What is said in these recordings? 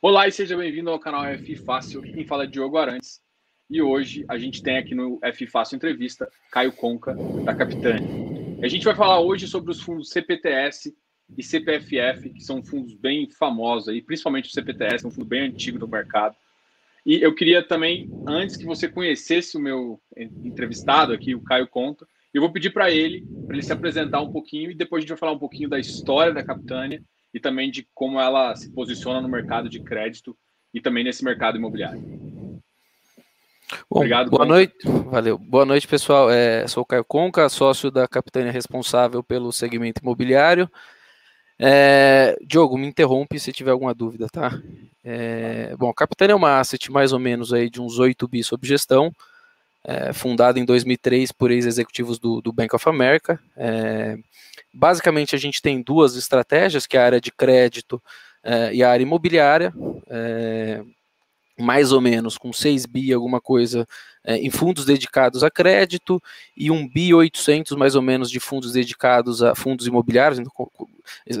Olá e seja bem-vindo ao canal F Fácil. Quem fala é Diogo Arantes. E hoje a gente tem aqui no F Fácil Entrevista Caio Conca, da Capitânia. A gente vai falar hoje sobre os fundos CPTS e CPFF, que são fundos bem famosos aí, principalmente o CPTS, é um fundo bem antigo do mercado. E eu queria também, antes que você conhecesse o meu entrevistado aqui, o Caio Conca, eu vou pedir para ele, para ele se apresentar um pouquinho e depois a gente vai falar um pouquinho da história da Capitânia e também de como ela se posiciona no mercado de crédito e também nesse mercado imobiliário. Bom, Obrigado. Boa noite, valeu. Boa noite, pessoal. É, sou o Caio Conca, sócio da Capitânia responsável pelo segmento imobiliário. É, Diogo, me interrompe se tiver alguma dúvida, tá? É, bom, a Capitânia é uma asset mais ou menos aí de uns 8 bi sob gestão, é, fundada em 2003 por ex-executivos do, do, Bank of America. É, basicamente, a gente tem duas estratégias, que é a área de crédito é, e a área imobiliária, é, mais ou menos com 6 bi alguma coisa é, em fundos dedicados a crédito e 1 bi 800 mais ou menos de fundos dedicados a fundos imobiliários. Então,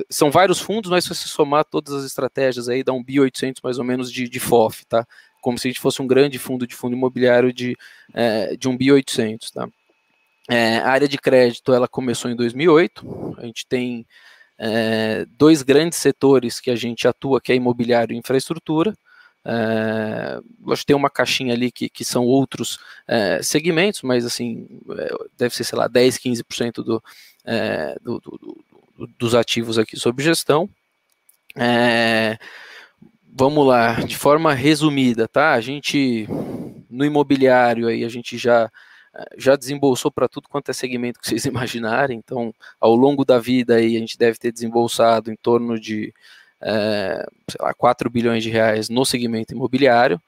são vários fundos, mas se você somar todas as estratégias aí, dá 1 bi 800 mais ou menos de, de FOF, tá? Como se a gente fosse um grande fundo de fundo imobiliário de, é, de 1.800, tá? É, a área de crédito, ela começou em 2008, a gente tem é, dois grandes setores que a gente atua, que é imobiliário e infraestrutura, é, acho que tem uma caixinha ali que, que são outros é, segmentos, mas assim, é, deve ser, sei lá, 10, 15% do, é, do, do, do, dos ativos aqui sob gestão. É, vamos lá, de forma resumida, tá? A gente no imobiliário aí a gente já já desembolsou para tudo quanto é segmento que vocês imaginarem. Então, ao longo da vida aí a gente deve ter desembolsado em torno de é, sei lá, 4 bilhões de reais no segmento imobiliário.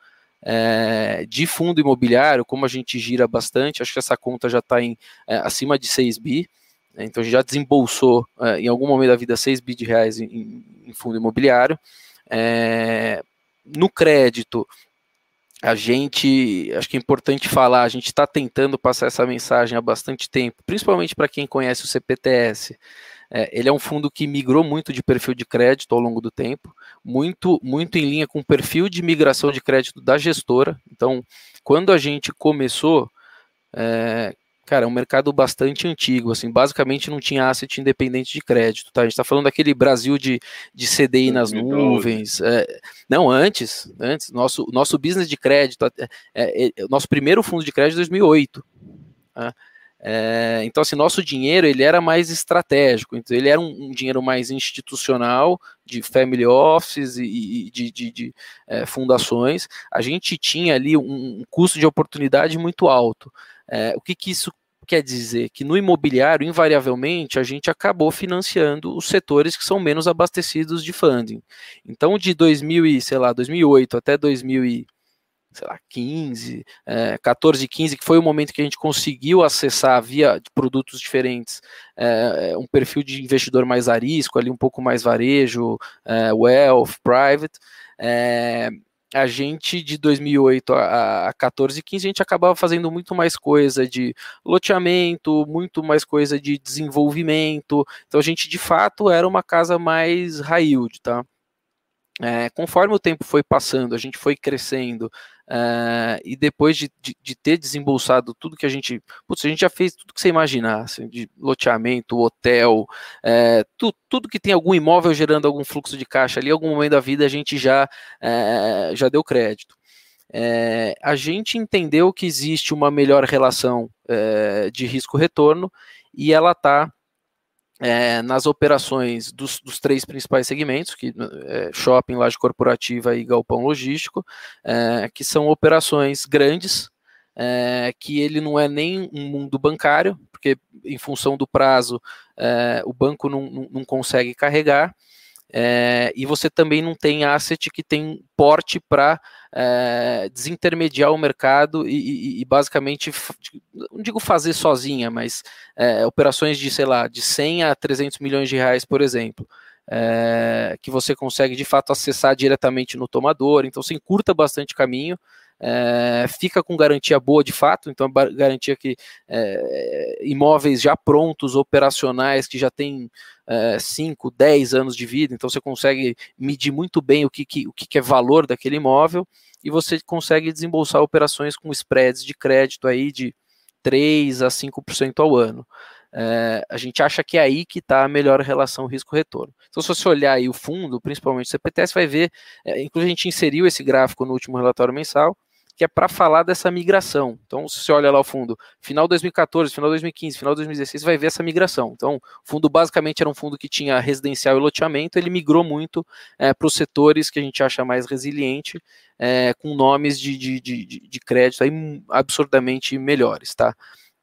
É, de fundo imobiliário, como a gente gira bastante, acho que essa conta já está em é, acima de 6 bi. Né? Então a gente já desembolsou é, em algum momento da vida 6 bi de reais em, em fundo imobiliário. É, no crédito, a gente, acho que é importante falar, a gente está tentando passar essa mensagem há bastante tempo, principalmente para quem conhece o CPTS. É, ele é um fundo que migrou muito de perfil de crédito ao longo do tempo, muito, muito em linha com o perfil de migração de crédito da gestora. Então, quando a gente começou, é, cara, é um mercado bastante antigo, assim, basicamente não tinha asset independente de crédito, tá? A gente está falando daquele Brasil de, de CDI nas nuvens. É, não, antes, antes, nosso, nosso business de crédito, é, é, é nosso primeiro fundo de crédito é 2008. Tá? É, então, assim, nosso dinheiro ele era mais estratégico, então ele era um, um dinheiro mais institucional, de family offices e, e de, de, de é, fundações. A gente tinha ali um, um custo de oportunidade muito alto. É, o que, que isso quer dizer? Que no imobiliário, invariavelmente, a gente acabou financiando os setores que são menos abastecidos de funding. Então, de 2000 e, sei lá, 2008 até 2000 sei lá, 15, é, 14, 15, que foi o momento que a gente conseguiu acessar via produtos diferentes é, um perfil de investidor mais arisco, ali um pouco mais varejo, é, wealth, private. É, a gente de 2008 a, a 14 15 a gente acabava fazendo muito mais coisa de loteamento, muito mais coisa de desenvolvimento. Então a gente de fato era uma casa mais high yield, tá? É, conforme o tempo foi passando, a gente foi crescendo, é, e depois de, de, de, ter desembolsado tudo que a gente. Putz, a gente já fez tudo que você imaginasse, de loteamento, hotel, é, tu, tudo que tem algum imóvel gerando algum fluxo de caixa ali, algum momento da vida a gente já, é, já deu crédito. É, a gente entendeu que existe uma melhor relação de risco-retorno e ela está é, nas operações dos, dos, três principais segmentos, que é, shopping, laje corporativa e galpão logístico, é, que são operações grandes, é, que ele não é nem um mundo bancário, porque em função do prazo é, o banco não, não, não consegue carregar, é, e você também não tem asset que tem porte para é, desintermediar o mercado e, e, e, basicamente, não digo fazer sozinha, mas é, operações de, sei lá, de 100 a 300 milhões de reais, por exemplo, é, que você consegue de fato acessar diretamente no tomador, então você encurta bastante caminho, é, fica com garantia boa de fato, então garantia que é, imóveis já prontos, operacionais, que já tem 5, é, 10 anos de vida, então você consegue medir muito bem o que, que, o que é valor daquele imóvel e você consegue desembolsar operações com spreads de crédito aí de 3 a 5% ao ano. É, a gente acha que é aí que está a melhor relação risco-retorno. Então, se você olhar aí o fundo, principalmente o CPTS, vai ver, é, inclusive a gente inseriu esse gráfico no último relatório mensal, que é para falar dessa migração. Então, se você olha lá o fundo, final 2014, final 2015, final 2016, vai ver essa migração. Então, o fundo basicamente era um fundo que tinha residencial e loteamento, ele migrou muito é, para os setores que a gente acha mais resiliente, é, com nomes de, de, de, de crédito aí absurdamente melhores, tá?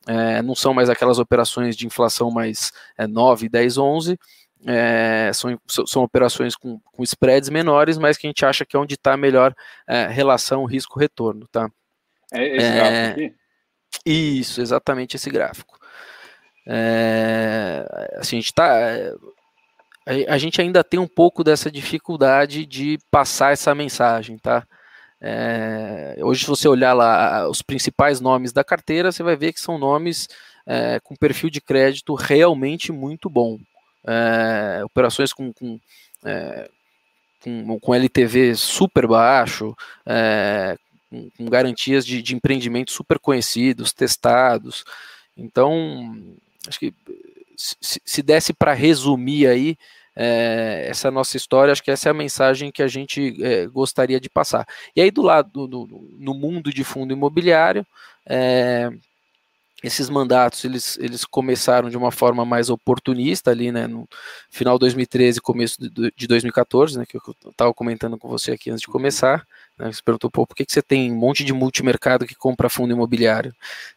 É, não são mais aquelas operações de inflação mais é, 9, 10, 11, é, são, são operações com, com spreads menores, mas que a gente acha que é onde está a melhor é, relação risco-retorno, tá? É esse gráfico é, aqui? Isso, exatamente esse gráfico. É, assim, a gente tá, a, a, gente ainda tem um pouco dessa dificuldade de passar essa mensagem, tá? É, hoje, se você olhar lá os principais nomes da carteira, você vai ver que são nomes é, com perfil de crédito realmente muito bom é, operações com, com, é, com, LTV super baixo, é, com, com, garantias de, de empreendimentos super conhecidos, testados. Então, acho que se, se desse para resumir aí, é, essa nossa história, acho que essa é a mensagem que a gente é, gostaria de passar. E aí, do lado, do, do, no mundo de fundo imobiliário, é, esses mandatos eles, eles começaram de uma forma mais oportunista ali, né, no final de 2013 começo de 2014, né, que eu estava comentando com você aqui antes de começar, né, você perguntou, pô, por que, que você tem um monte de multimercado que compra fundo imobiliário?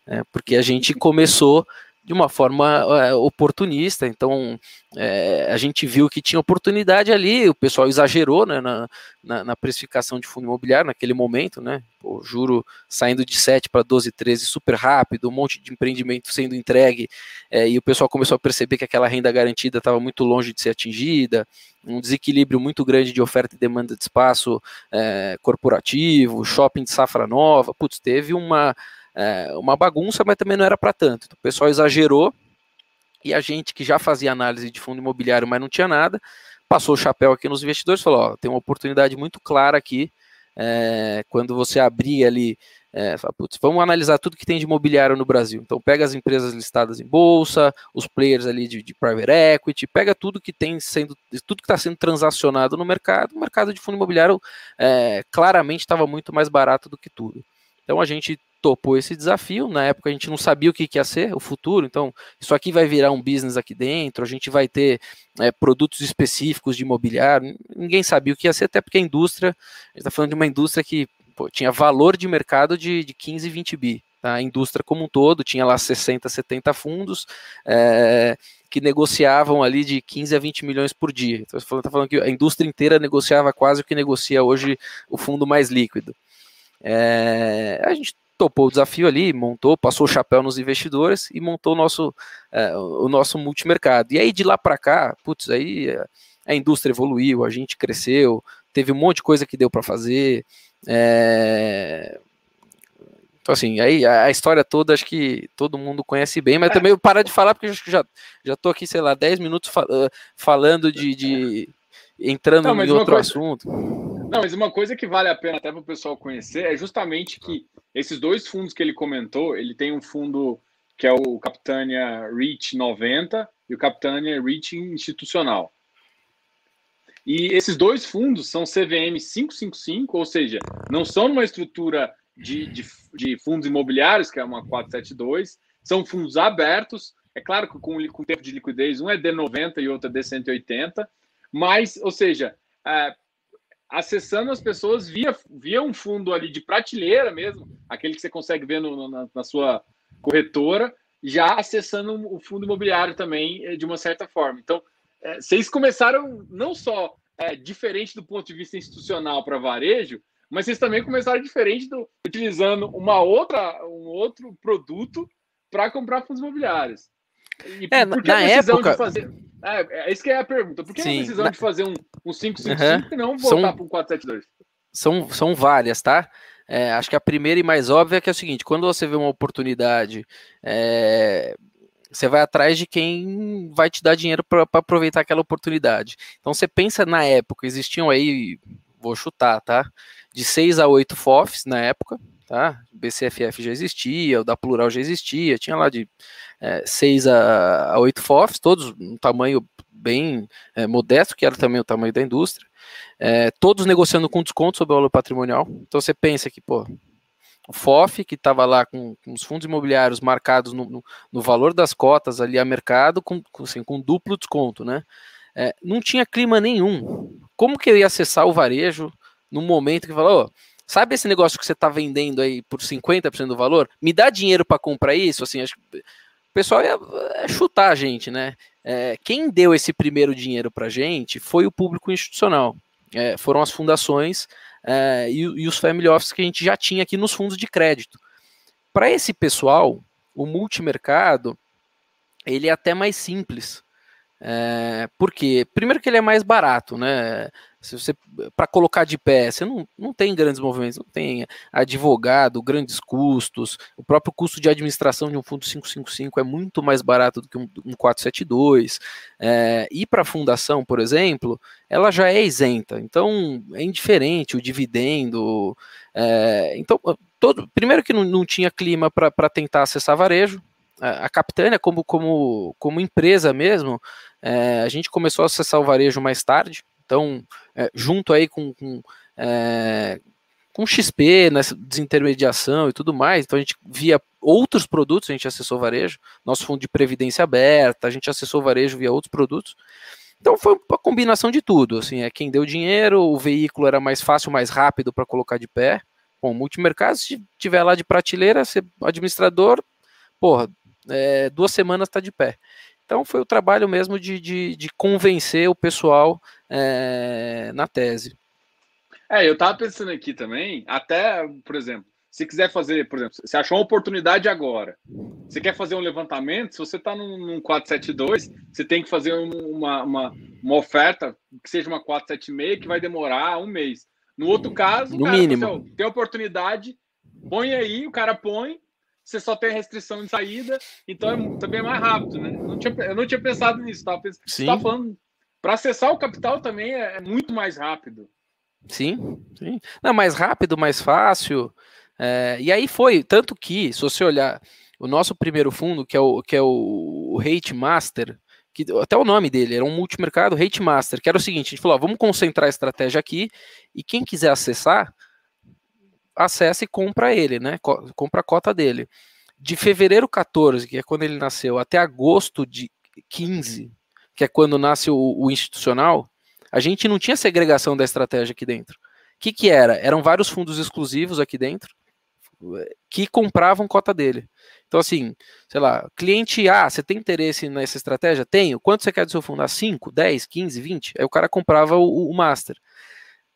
É, porque a gente começou de uma forma é, oportunista. Então, é, a gente viu que tinha oportunidade ali, o pessoal exagerou né, na, na, na, precificação de fundo imobiliário naquele momento, né? O juro saindo de 7 para 12, 13 super rápido, um monte de empreendimento sendo entregue, é, e o pessoal começou a perceber que aquela renda garantida estava muito longe de ser atingida, um desequilíbrio muito grande de oferta e demanda de espaço corporativo, shopping de safra nova, putz, teve uma é, uma bagunça, mas também não era para tanto. O pessoal exagerou e a gente que já fazia análise de fundo imobiliário, mas não tinha nada, passou o chapéu aqui nos investidores e falou: ó, tem uma oportunidade muito clara aqui. É, quando você abrir ali, é, fala, putz, vamos analisar tudo que tem de imobiliário no Brasil. Então pega as empresas listadas em bolsa, os players ali de, de private equity, pega tudo que tem sendo, tudo que está sendo transacionado no mercado. O mercado de fundo imobiliário é, claramente estava muito mais barato do que tudo. Então a gente topou esse desafio. Na época a gente não sabia o que, que ia ser o futuro, então isso aqui vai virar um business aqui dentro, a gente vai ter é, produtos específicos de imobiliário. Ninguém sabia o que ia ser, até porque a indústria, a gente está falando de uma indústria que pô, tinha valor de mercado de, de 15, 20 bi. Tá? A indústria como um todo tinha lá 60, 70 fundos. É, que negociavam ali de 15 a 20 milhões por dia. Então, você está falando que a indústria inteira negociava quase o que negocia hoje o fundo mais líquido. É, a gente topou o desafio ali, montou, passou o chapéu nos investidores e montou o nosso, é, o nosso multimercado. E aí de lá para cá, putz, aí a indústria evoluiu, a gente cresceu, teve um monte de coisa que deu para fazer. É... Então, assim, aí a história toda acho que todo mundo conhece bem, mas também eu parar de falar porque que já, já tô aqui, sei lá, 10 minutos falando de, de entrando Não, em outro coisa... assunto. Não, mas uma coisa que vale a pena até para o pessoal conhecer é justamente que esses dois fundos que ele comentou, ele tem um fundo que é o Capitânia REACH 90 e o Capitânia REACH Institucional. E esses dois fundos são CVM 555, ou seja, não são numa estrutura de, de, de fundos imobiliários, que é uma 472, são fundos abertos, é claro que com, com tempo de liquidez, um é D90 e outro é D180, mas, ou seja, é, acessando as pessoas via, via um fundo ali de prateleira mesmo, aquele que você consegue ver no, na, na, sua corretora, já acessando o fundo imobiliário também eh, de uma certa forma. Então, é, vocês começaram não só é, diferente do ponto de vista institucional para varejo, mas vocês também começaram diferente do, utilizando uma outra, um outro produto para comprar fundos imobiliários. E é, por que na a decisão época... de fazer é, é isso que é a pergunta. Por que Sim, a decisão na... de fazer um, um 555 uhum. e não voltar para um 472? São, são várias, tá? É, acho que a primeira e mais óbvia é que é o seguinte: quando você vê uma oportunidade, é, você vai atrás de quem vai te dar dinheiro para aproveitar aquela oportunidade. Então você pensa na época, existiam aí, vou chutar, tá? De 6 a 8 FOFs na época, tá? BCFF já existia, o da Plural já existia, tinha lá de é, 6 a, a 8 FOFs, todos um tamanho bem é, modesto, que era também o tamanho da indústria, é, todos negociando com desconto sobre o valor patrimonial. Então você pensa que, pô, o FOF, que estava lá com, com, os fundos imobiliários marcados no, no, no, valor das cotas ali a mercado, com, assim, com duplo desconto, né? É, não tinha clima nenhum. Como que eu ia acessar o varejo no momento que falou, oh, sabe esse negócio que você está vendendo aí por 50% do valor? Me dá dinheiro para comprar isso? Assim, acho que o pessoal ia, ia chutar a gente, né? É, quem deu esse primeiro dinheiro para gente foi o público institucional. É, foram as fundações é, e, e, os family office que a gente já tinha aqui nos fundos de crédito. Para esse pessoal, o multimercado ele é até mais simples. É, porque, primeiro que ele é mais barato, né? Se você para colocar de pé, você não, não tem grandes movimentos, não tem advogado, grandes custos, o próprio custo de administração de um fundo 555 é muito mais barato do que um, um 472. É, e para a fundação, por exemplo, ela já é isenta, então é indiferente o dividendo. É, então, todo, primeiro que não, não tinha clima para tentar acessar varejo, a Capitânia, como, como, como empresa mesmo, é, a gente começou a acessar o varejo mais tarde, então, é, junto aí com, com, é, com XP, nessa desintermediação e tudo mais, então a gente via outros produtos, a gente acessou varejo, nosso fundo de previdência aberta, a gente acessou varejo via outros produtos. Então foi uma combinação de tudo, assim, é quem deu dinheiro, o veículo era mais fácil, mais rápido para colocar de pé. Bom, multimercado, se tiver lá de prateleira, ser administrador, porra, é, duas semanas está de pé. Então foi o trabalho mesmo de, de, de convencer o pessoal é, na tese. É, eu estava pensando aqui também, até, por exemplo, se quiser fazer, por exemplo, você achou uma oportunidade agora, você quer fazer um levantamento, se você está num, num 472, você tem que fazer uma, uma, uma oferta que seja uma 476, que vai demorar um mês. No outro caso, no cara, mínimo. Você, tem oportunidade, põe aí, o cara põe, você só tem restrição de saída, então é, também é mais rápido, né? Eu não tinha, eu não tinha pensado nisso, tava pensando, Sim. Tava falando para acessar o capital também é, é, muito mais rápido. Sim, sim. Não, mais rápido, mais fácil. É, e aí foi, tanto que, se você olhar o nosso primeiro fundo, que é o, que é o, o Hate Master, que até o nome dele era um multimercado Hate Master, que era o seguinte: a gente falou, ó, vamos concentrar a estratégia aqui, e quem quiser acessar, acessa e compra ele, né? Compra a cota dele. De fevereiro 14, que é quando ele nasceu, até agosto de 15, que é quando nasce o, o institucional, a gente não tinha segregação da estratégia aqui dentro. O que, que era? Eram vários fundos exclusivos aqui dentro que compravam cota dele. Então, assim, sei lá, cliente A, você tem interesse nessa estratégia? Tenho. Quanto você quer do seu fundo? Ah, 5, 10, 15, 20? Aí o cara comprava o, o Master.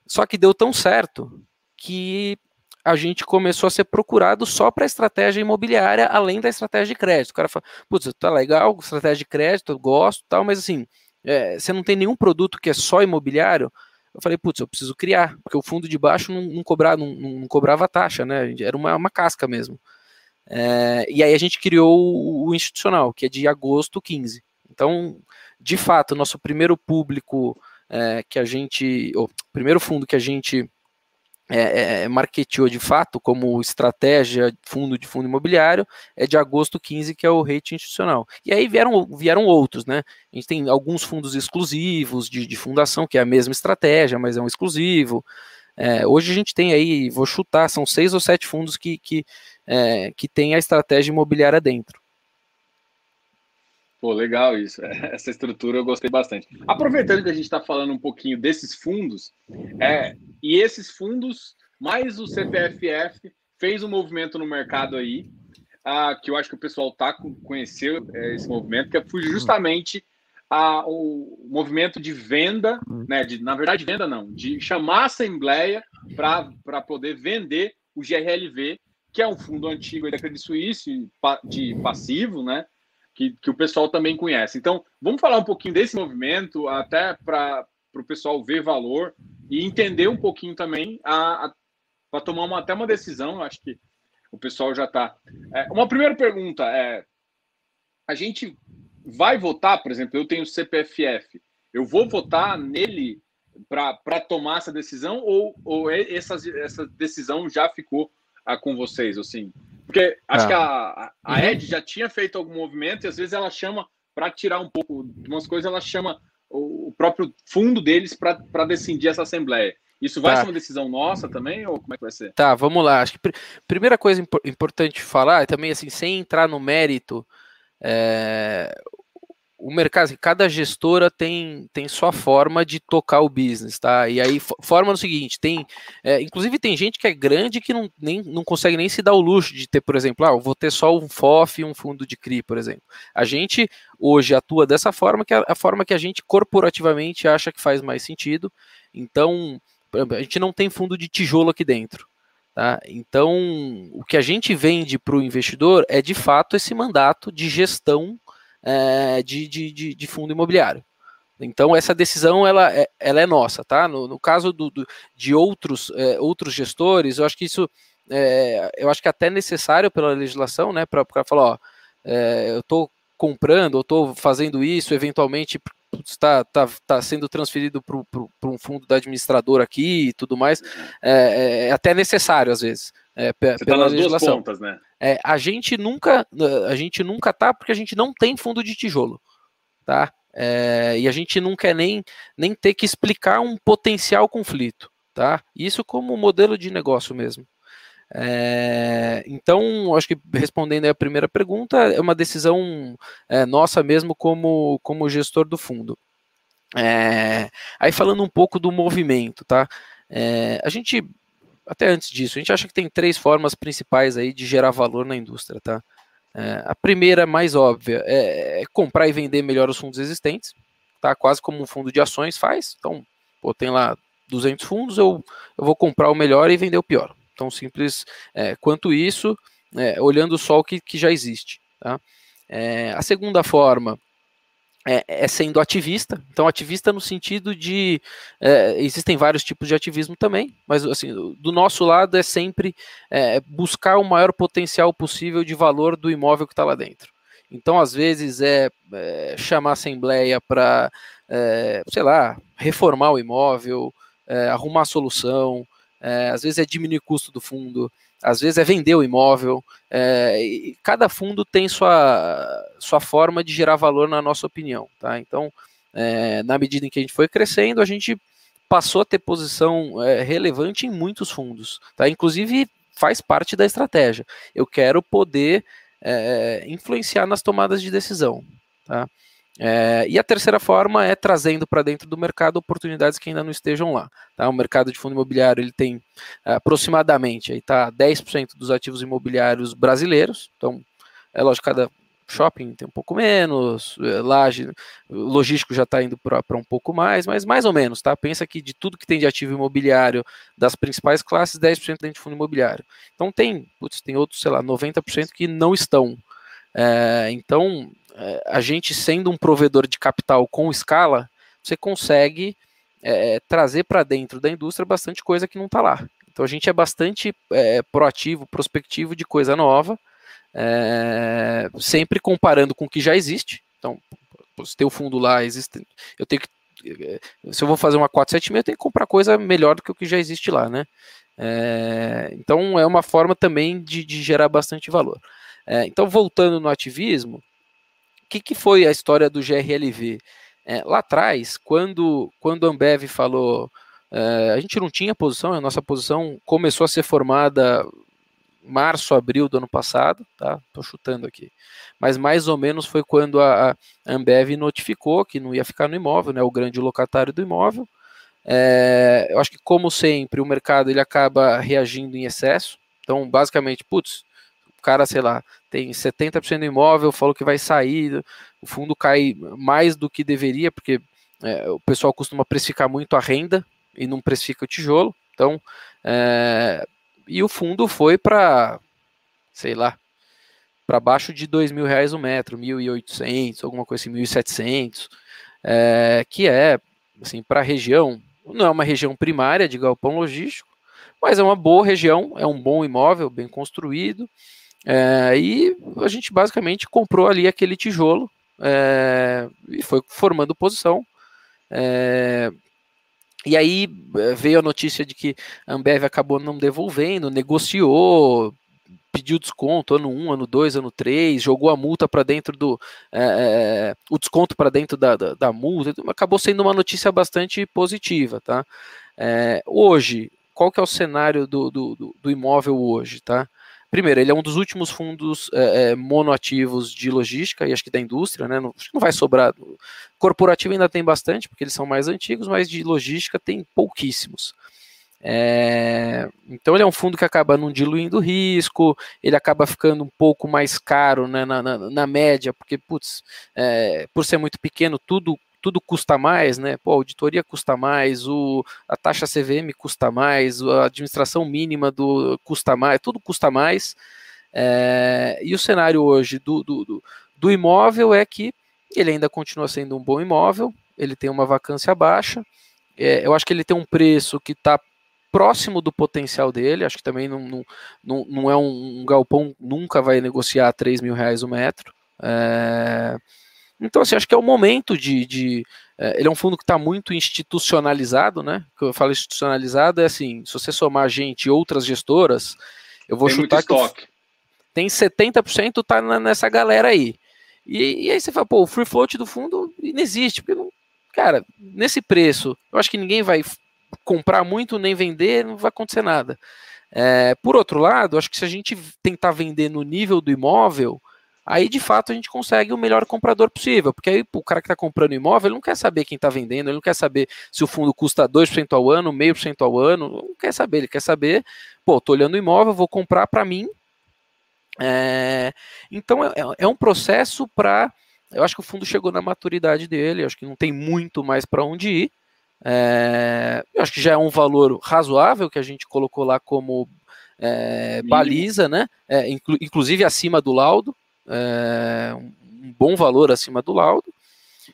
Só que deu tão certo que a gente começou a ser procurado só para estratégia imobiliária, além da estratégia de crédito. O cara fala, putz, tá legal, estratégia de crédito, gosto tal, mas assim, é, você não tem nenhum produto que é só imobiliário. Eu falei, putz, eu preciso criar, porque o fundo de baixo não, não, cobrava, não, não cobrava taxa, né? Era uma, uma casca mesmo. É, e aí a gente criou o, o institucional, que é de agosto 15. Então, de fato, nosso primeiro público é, que a gente. O primeiro fundo que a gente é, é, é, marketeou de fato como estratégia fundo de fundo imobiliário é de agosto 15, que é o rate institucional. E aí vieram, vieram outros, né? A gente tem alguns fundos exclusivos de, de fundação, que é a mesma estratégia, mas é um exclusivo. É, hoje a gente tem aí, vou chutar, são seis ou sete fundos que, que, é, que tem a estratégia imobiliária dentro. Pô, legal isso. Essa estrutura eu gostei bastante. Aproveitando que a gente está falando um pouquinho desses fundos, é, e esses fundos, mais o CPFF, fez um movimento no mercado aí, ah, que eu acho que o pessoal tá conheceu é, esse movimento, que foi justamente a, o movimento de venda, né? De, na verdade, venda não, de chamar a Assembleia para poder vender o GRLV, que é um fundo antigo da Credit Suisse, de passivo, né? Que, que o pessoal também conhece. Então, vamos falar um pouquinho desse movimento, até para o pessoal ver valor e entender um pouquinho também a, a para tomar uma, até uma decisão. Acho que o pessoal já está. É, uma primeira pergunta é: a gente vai votar, por exemplo, eu tenho CPFF, eu vou votar nele para tomar essa decisão ou, ou essa, essa decisão já ficou ah, com vocês, assim? Porque acho ah. que a, a uhum. Ed já tinha feito algum movimento e às vezes ela chama para tirar um pouco de umas coisas, ela chama o, o próprio fundo deles para decidir essa assembleia. Isso vai tá. ser uma decisão nossa também, ou como é que vai ser? Tá, vamos lá. Acho que pr primeira coisa imp importante falar é também assim, sem entrar no mérito, é, o mercado, assim, cada gestora tem, tem sua forma de tocar o business, tá? E aí, forma no seguinte, tem, é, inclusive tem gente que é grande que não, nem, não consegue nem se dar o luxo de ter, por exemplo, ah, eu vou ter só um FOF e um fundo de CRI, por exemplo. A gente hoje atua dessa forma, que é a forma que a gente corporativamente acha que faz mais sentido, então, a gente não tem fundo de tijolo aqui dentro. Tá? Então, o que a gente vende para o investidor é de fato esse mandato de gestão é, de, de, de, fundo imobiliário. Então essa decisão ela é, ela é nossa, tá? No, no caso do, do, de outros, é, outros gestores, eu acho que isso é, eu acho que é até necessário pela legislação, né? Para falar, ó, é, eu estou comprando, eu estou fazendo isso, eventualmente está tá, tá sendo transferido para um fundo da administradora aqui e tudo mais, é, é, é até necessário às vezes. É, Você tá tá legislação. Pontas, né? É, a gente nunca a gente nunca tá porque a gente não tem fundo de tijolo, tá? É, e a gente não quer nem, nem ter que explicar um potencial conflito, tá? Isso como modelo de negócio mesmo. É, então, acho que respondendo a primeira pergunta, é uma decisão é, nossa mesmo como, como gestor do fundo. É, aí falando um pouco do movimento, tá? É, a gente, até antes disso, a gente acha que tem três formas principais aí de gerar valor na indústria, tá? É, a primeira, mais óbvia, é, é, comprar e vender melhor os fundos existentes, tá? Quase como um fundo de ações faz. Então, pô, tem lá 200 fundos, eu, eu vou comprar o melhor e vender o pior. Tão simples é, quanto isso, é, olhando só o que, que já existe. Tá? É, a segunda forma é, é, sendo ativista. Então, ativista no sentido de. É, existem vários tipos de ativismo também, mas assim, do nosso lado é sempre é, buscar o maior potencial possível de valor do imóvel que está lá dentro. Então, às vezes, é, é chamar a assembleia para, é, sei lá, reformar o imóvel, arrumar a solução, às vezes é diminuir o custo do fundo, às vezes é vender o imóvel. É, cada fundo tem sua, sua forma de gerar valor, na nossa opinião. Tá? Então, é, na medida em que a gente foi crescendo, a gente passou a ter posição é, relevante em muitos fundos. Tá? Inclusive, faz parte da estratégia. Eu quero poder é, influenciar nas tomadas de decisão. Tá? É, e a terceira forma é trazendo para dentro do mercado oportunidades que ainda não estejam lá. Tá? O mercado de fundo imobiliário ele tem é, aproximadamente aí tá, 10% dos ativos imobiliários brasileiros. Então, é lógico, cada shopping tem um pouco menos, é, laje, logístico já está indo para um pouco mais, mas mais ou menos, tá? Pensa que de tudo que tem de ativo imobiliário das principais classes, 10% dentro de fundo imobiliário. Então tem, putz, tem outros, sei lá, 90% que não estão. É, então, a gente sendo um provedor de capital com escala, você consegue é, trazer para dentro da indústria bastante coisa que não está lá. Então a gente é bastante é, proativo, prospectivo de coisa nova, é, sempre comparando com o que já existe. Então, se tem o fundo lá, existe, eu tenho que se eu vou fazer uma 476, eu tenho que comprar coisa melhor do que o que já existe lá, né? É, então é uma forma também de, de gerar bastante valor. É, então, voltando no ativismo, que, que foi a história do GRLV? É, lá atrás, quando, quando a Ambev falou, é, a gente não tinha posição, a nossa posição começou a ser formada março, abril do ano passado, tá? Tô chutando aqui. Mas mais ou menos foi quando a, a Ambev notificou que não ia ficar no imóvel, né? O grande locatário do imóvel. É, eu acho que, como sempre, o mercado ele acaba reagindo em excesso. Então, basicamente, putz, o cara, sei lá, tem 70% do imóvel, falou que vai sair, o fundo cai mais do que deveria, porque é, o pessoal costuma precificar muito a renda e não precifica o tijolo. Então, é, e o fundo foi para, sei lá, para baixo de dois mil reais o metro, 1.800, alguma coisa assim, 1.700, é, que é, assim, para a região, não é uma região primária de galpão logístico, mas é uma boa região, é um bom imóvel, bem construído, é, e a gente basicamente comprou ali aquele tijolo é, e foi formando posição. É, e aí é, veio a notícia de que a Ambev acabou não devolvendo, negociou, pediu desconto ano 1, ano 2, ano 3, jogou a multa para dentro do. É, é, o desconto para dentro da, da, da, multa, acabou sendo uma notícia bastante positiva, tá? É, hoje, qual que é o cenário do, do, do, imóvel hoje, tá? Primeiro, ele é um dos últimos fundos é, é monoativos de logística e acho que da indústria, né? Não, não vai sobrar. Corporativo ainda tem bastante, porque eles são mais antigos, mas de logística tem pouquíssimos. É, então ele é um fundo que acaba não diluindo risco, ele acaba ficando um pouco mais caro né, na, na, na, média, porque, putz, é, por ser muito pequeno, tudo tudo custa mais, né? Pô, a auditoria custa mais, o, a taxa CVM custa mais, a administração mínima do custa mais, tudo custa mais. É, e o cenário hoje do, do, do, imóvel é que ele ainda continua sendo um bom imóvel, ele tem uma vacância baixa, é, eu acho que ele tem um preço que está próximo do potencial dele, acho que também não, não, não, não é um, um, galpão, nunca vai negociar 3 mil reais o metro. É, então, assim, acho que é o momento de. de é, ele é um fundo que está muito institucionalizado, né? Que eu falo institucionalizado é assim: se você somar gente e outras gestoras, eu vou tem chutar que estoque. tem 70% tá nessa galera aí. E, e, aí você fala, pô, o free float do fundo não existe, porque não, cara, nesse preço, eu acho que ninguém vai comprar muito nem vender, não vai acontecer nada. É, por outro lado, acho que se a gente tentar vender no nível do imóvel, aí de fato a gente consegue o melhor comprador possível, porque aí o cara que está comprando imóvel, ele não quer saber quem está vendendo, ele não quer saber se o fundo custa 2% ao ano, meio por cento ao ano, não quer saber, ele quer saber, pô, tô olhando o imóvel, vou comprar para mim. É, então é, é um processo para, eu acho que o fundo chegou na maturidade dele, acho que não tem muito mais para onde ir, é, eu acho que já é um valor razoável que a gente colocou lá como é, baliza, né? É, inclu inclusive acima do laudo, é, um bom valor acima do laudo.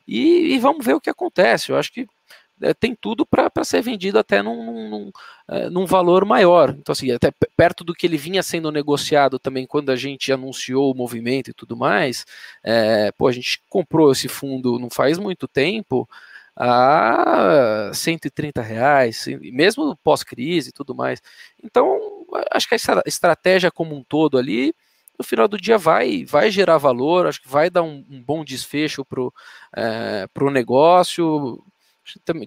E, e, vamos ver o que acontece. Eu acho que é, tem tudo para ser vendido até num, num, é, num, valor maior. Então, assim, até perto do que ele vinha sendo negociado também quando a gente anunciou o movimento e tudo mais. pô, a gente comprou esse fundo não faz muito tempo a 130 reais, mesmo pós-crise e tudo mais. Então, acho que a estratégia como um todo ali, no final do dia vai, vai gerar valor, acho que vai dar um, um bom desfecho para o é, pro negócio.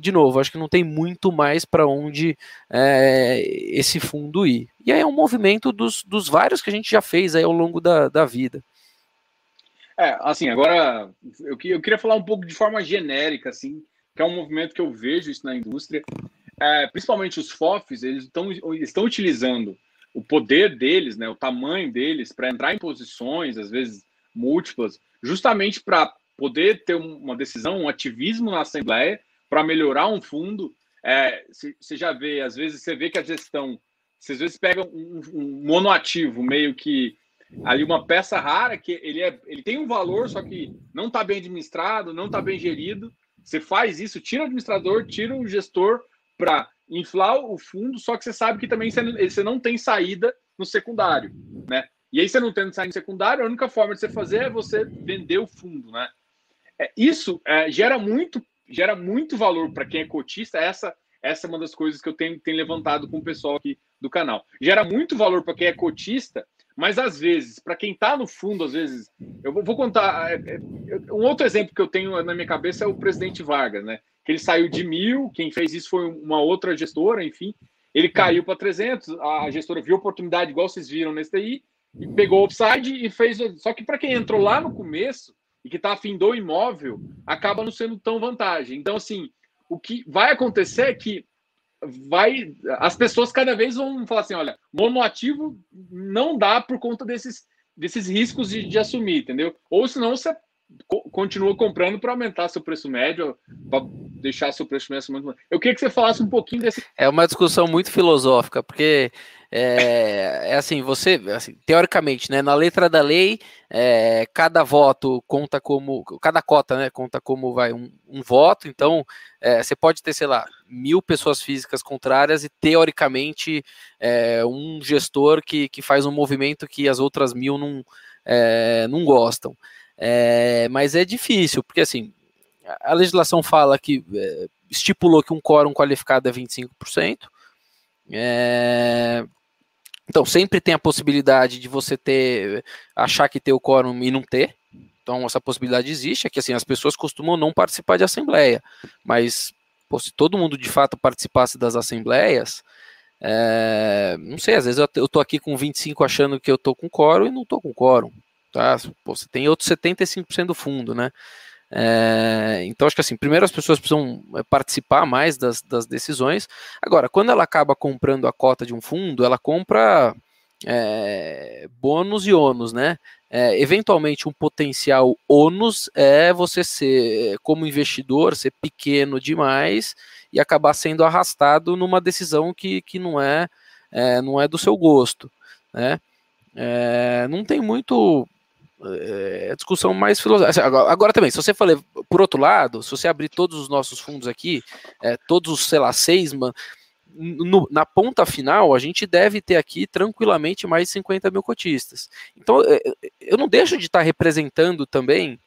De novo, acho que não tem muito mais para onde é, esse fundo ir. E aí é um movimento dos, dos vários que a gente já fez aí ao longo da, da vida. É, assim, agora eu, eu queria falar um pouco de forma genérica, assim, que é um movimento que eu vejo isso na indústria. É, principalmente os FOFs, eles estão, estão utilizando o poder deles, né, o tamanho deles, para entrar em posições, às vezes múltiplas, justamente para poder ter uma decisão, um ativismo na Assembleia, para melhorar um fundo. É, você já vê, às vezes você vê que a gestão, às vezes pega um, um monoativo, meio que ali uma peça rara, que ele, é, ele tem um valor, só que não está bem administrado, não está bem gerido, você faz isso, tira o administrador, tira o gestor para inflar o fundo, só que você sabe que também você não tem saída no secundário, né? E aí você não tendo saída no secundário, a única forma de você fazer é você vender o fundo, né? É, isso é, gera muito gera muito valor para quem é cotista. Essa essa é uma das coisas que eu tenho, tenho levantado com o pessoal aqui do canal. Gera muito valor para quem é cotista mas às vezes, para quem está no fundo, às vezes, eu vou contar é, é, um outro exemplo que eu tenho na minha cabeça é o presidente Vargas, né? Que ele saiu de mil, quem fez isso foi uma outra gestora, enfim, ele caiu para 300, a gestora viu oportunidade, igual vocês viram nesse daí, e pegou o upside e fez. Só que para quem entrou lá no começo e que está afim do imóvel, acaba não sendo tão vantagem. Então, assim, o que vai acontecer é que vai as pessoas cada vez vão falar assim, olha, monoativo não dá por conta desses, desses riscos de, de assumir, entendeu? Ou senão você continua comprando para aumentar seu preço médio, para deixar seu preço médio muito. Eu queria que você falasse um pouquinho desse. É uma discussão muito filosófica, porque é, é assim, você, assim, teoricamente, né, na letra da lei, é, cada voto conta como, cada cota, né, conta como vai um, um voto. Então, é, você pode ter, sei lá, mil pessoas físicas contrárias e teoricamente é, um gestor que, que faz um movimento que as outras mil não, é, não gostam. É, mas é difícil, porque assim, a legislação fala que é, estipulou que um quórum qualificado é 25%. É, então, sempre tem a possibilidade de você ter, achar que tem o quórum e não ter. Então, essa possibilidade existe. É que assim, as pessoas costumam não participar de assembleia, mas pô, se todo mundo de fato participasse das assembleias, é, não sei, às vezes eu, tô aqui com 25 achando que eu tô com quórum e não tô com quórum. Tá? Pô, você tem outros 75% do fundo, né? É, então, acho que assim, primeiro as pessoas precisam é, participar mais das, das, decisões. Agora, quando ela acaba comprando a cota de um fundo, ela compra é, bônus e ônus, né? É, eventualmente, um potencial ônus é você ser, como investidor, ser pequeno demais e acabar sendo arrastado numa decisão que, que não, é, é não é do seu gosto, né? É, não tem muito é, é discussão mais filosófica. Assim, agora, agora, também, se você for por outro lado, se você abrir todos os nossos fundos aqui, é, todos, sei lá, seis, man, no, na ponta final, a gente deve ter aqui tranquilamente mais de 50 mil cotistas. Então, é, eu não deixo de estar representando também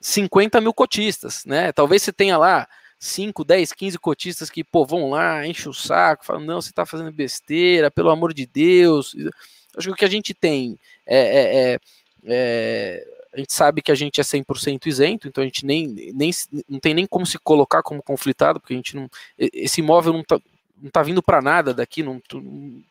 50 mil cotistas, né? Talvez você tenha lá 5, 10, 15 cotistas que, pô, vão lá, enche o saco, falam, não, você está fazendo besteira, pelo amor de Deus. Acho que o que a gente tem é, é, é é, a gente sabe que a gente é 100% isento, então a gente nem, nem não tem nem como se colocar como conflitado, porque a gente não. Esse imóvel não está não tá vindo para nada daqui, não, não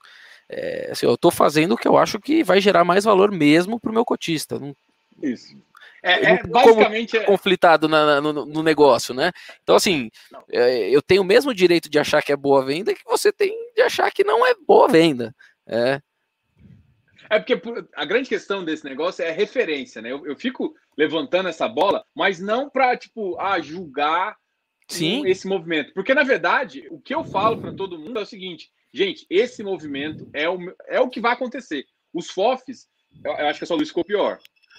é, assim, eu estou fazendo o que eu acho que vai gerar mais valor mesmo para o meu cotista. Não, Isso. É, é basicamente é... conflitado na, no, no, negócio, né? Então, assim, é, eu tenho o mesmo direito de achar que é boa venda que você tem de achar que não é boa venda. É, é porque a grande questão desse negócio é a referência, né? Eu, eu fico levantando essa bola, mas não para tipo, ah, julgar Sim. esse movimento. Porque, na verdade, o que eu falo para todo mundo é o seguinte: gente, esse movimento é o, é o que vai acontecer. Os FOFs, eu, eu acho que é só Luiz ficou pior.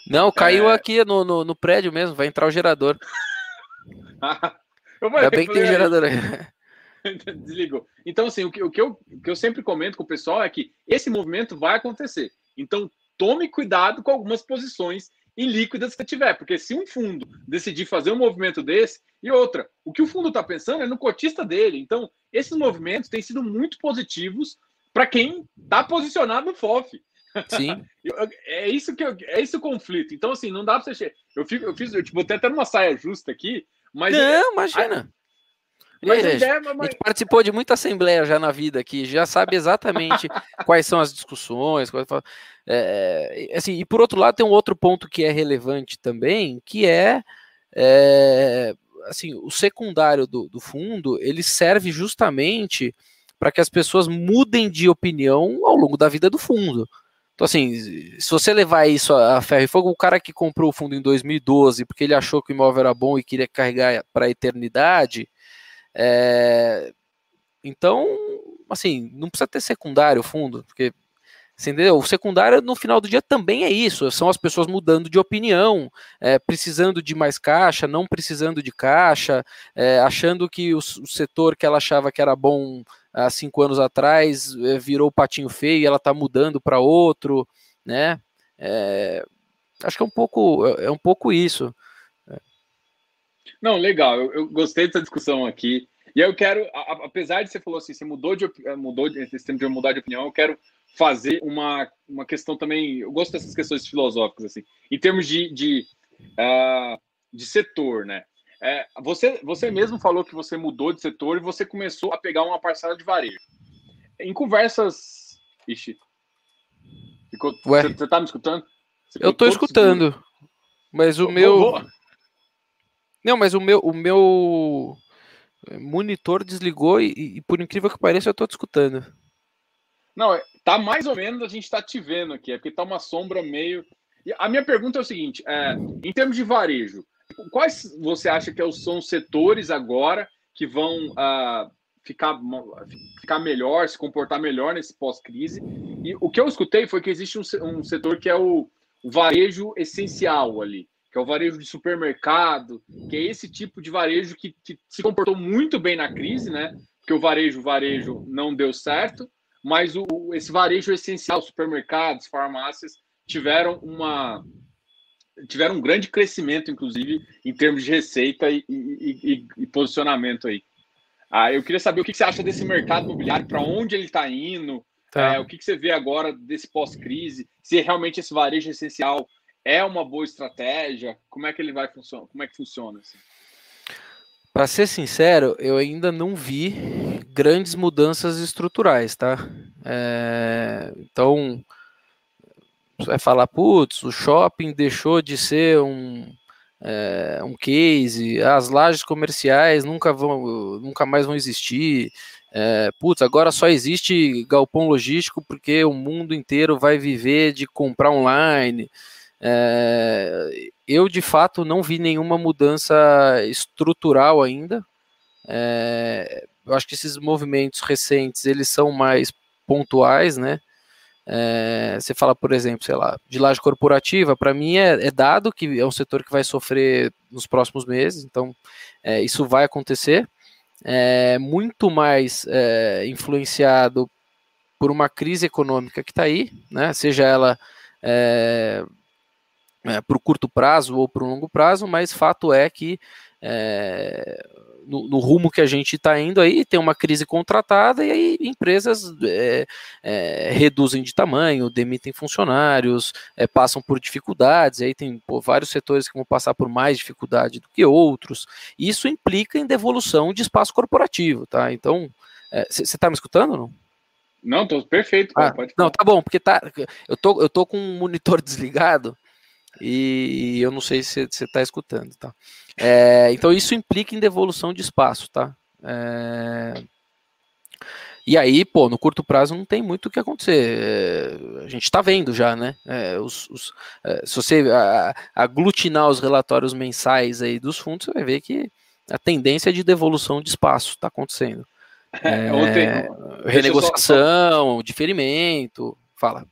Não, caiu é... aqui no, no, no, prédio mesmo, vai entrar o gerador. Ainda bem que tem gerador aí. Desligou. Então, assim, o que, o, que eu, o que eu sempre comento com o pessoal é que esse movimento vai acontecer. Então, tome cuidado com algumas posições ilíquidas que você tiver, porque se um fundo decidir fazer um movimento desse, e outra, o que o fundo está pensando é no cotista dele. Então, esses movimentos têm sido muito positivos para quem está posicionado no FOF. Sim. é isso que eu, é esse o conflito. Então, assim, não dá para você. Eu, fico, eu fiz, eu tipo, botei até numa saia justa aqui, mas. Não, é, imagina. Mas, é, ideia, mas... A gente participou de muita assembleia já na vida aqui, já sabe exatamente quais são as discussões. Quais... É, é, assim, e por outro lado, tem um outro ponto que é relevante também, que é, é assim, o secundário do, do fundo, ele serve justamente para que as pessoas mudem de opinião ao longo da vida do fundo. Então, assim, se você levar isso a ferro e fogo, o cara que comprou o fundo em 2012 porque ele achou que o imóvel era bom e queria carregar para a eternidade, é, então, assim, não precisa ter secundário fundo, porque entendeu? O secundário no final do dia também é isso, são as pessoas mudando de opinião, é, precisando de mais caixa, não precisando de caixa, é, achando que o, o, setor que ela achava que era bom há cinco anos atrás é, virou patinho feio e ela está mudando para outro, né? É, acho que é um pouco é, é um pouco isso. Não, legal. Eu, eu, gostei dessa discussão aqui. E eu quero, a, apesar de você falou assim, você mudou de eh, mudou de, tempo de mudar de opinião, eu quero fazer uma, uma questão também. Eu gosto dessas questões filosóficas assim, em termos de de, uh, de setor, né? É, você você mesmo falou que você mudou de setor e você começou a pegar uma parcela de varejo. Em conversas, ixi, ficou, Ué? Você, você tá me escutando? Você eu tô escutando, mas o meu vou, vou. Não, mas o meu, o meu monitor desligou e, e por incrível que pareça, eu estou te escutando. Não, é, tá mais ou menos a gente está te vendo aqui, é porque tá uma sombra meio. a minha pergunta é o seguinte: é, em termos de varejo, quais você acha que são os setores agora que vão uh, ficar, ficar melhor, se comportar melhor nesse pós-crise? E o que eu escutei foi que existe um, um setor que é o varejo essencial ali, que é o varejo de supermercado, que é esse tipo de varejo que, que se comportou muito bem na crise, né? Porque o varejo, varejo não deu certo, mas o, esse varejo essencial, supermercados, farmácias, tiveram uma tiveram um grande crescimento, inclusive, em termos de receita e, e, e, e posicionamento aí. Ah, eu queria saber o que você acha desse mercado imobiliário, para onde ele está indo, tá. é, o que você vê agora desse pós-crise, se realmente esse varejo essencial é uma boa estratégia, como é que ele vai funcionar, como é que funciona? Assim? Para ser sincero, eu ainda não vi grandes mudanças estruturais, tá? É, então, você vai falar, putz, o shopping deixou de ser um, é, um case, as lajes comerciais nunca vão, nunca mais vão existir. É, putz, agora só existe galpão logístico porque o mundo inteiro vai viver de comprar online. É, eu, de fato, não vi nenhuma mudança estrutural ainda. É, eu acho que esses movimentos recentes, eles são mais pontuais, né? É, você fala, por exemplo, sei lá, de laje corporativa, para mim é, é, dado que é um setor que vai sofrer nos próximos meses, então é, isso vai acontecer. É muito mais é, influenciado por uma crise econômica que está aí, né? Seja ela é, para o curto prazo ou para o longo prazo, mas fato é que é, no, no, rumo que a gente está indo aí, tem uma crise contratada e aí empresas é, é, reduzem de tamanho, demitem funcionários, é, passam por dificuldades, aí tem pô, vários setores que vão passar por mais dificuldade do que outros. Isso implica em devolução de espaço corporativo, tá? Então, você é, está me escutando não? Não, tô perfeito. Ah, não, tá bom, porque tá, eu tô, eu tô com um monitor desligado e eu não sei se você está escutando, tá? É, então isso implica em devolução de espaço, tá? É, e aí, pô, no curto prazo não tem muito o que acontecer. É, a gente está vendo já, né? É, os, os, é, se você aglutinar os relatórios mensais aí dos fundos, você vai ver que a tendência de devolução de espaço está acontecendo. É, ontem, renegociação, só... diferimento. Fala.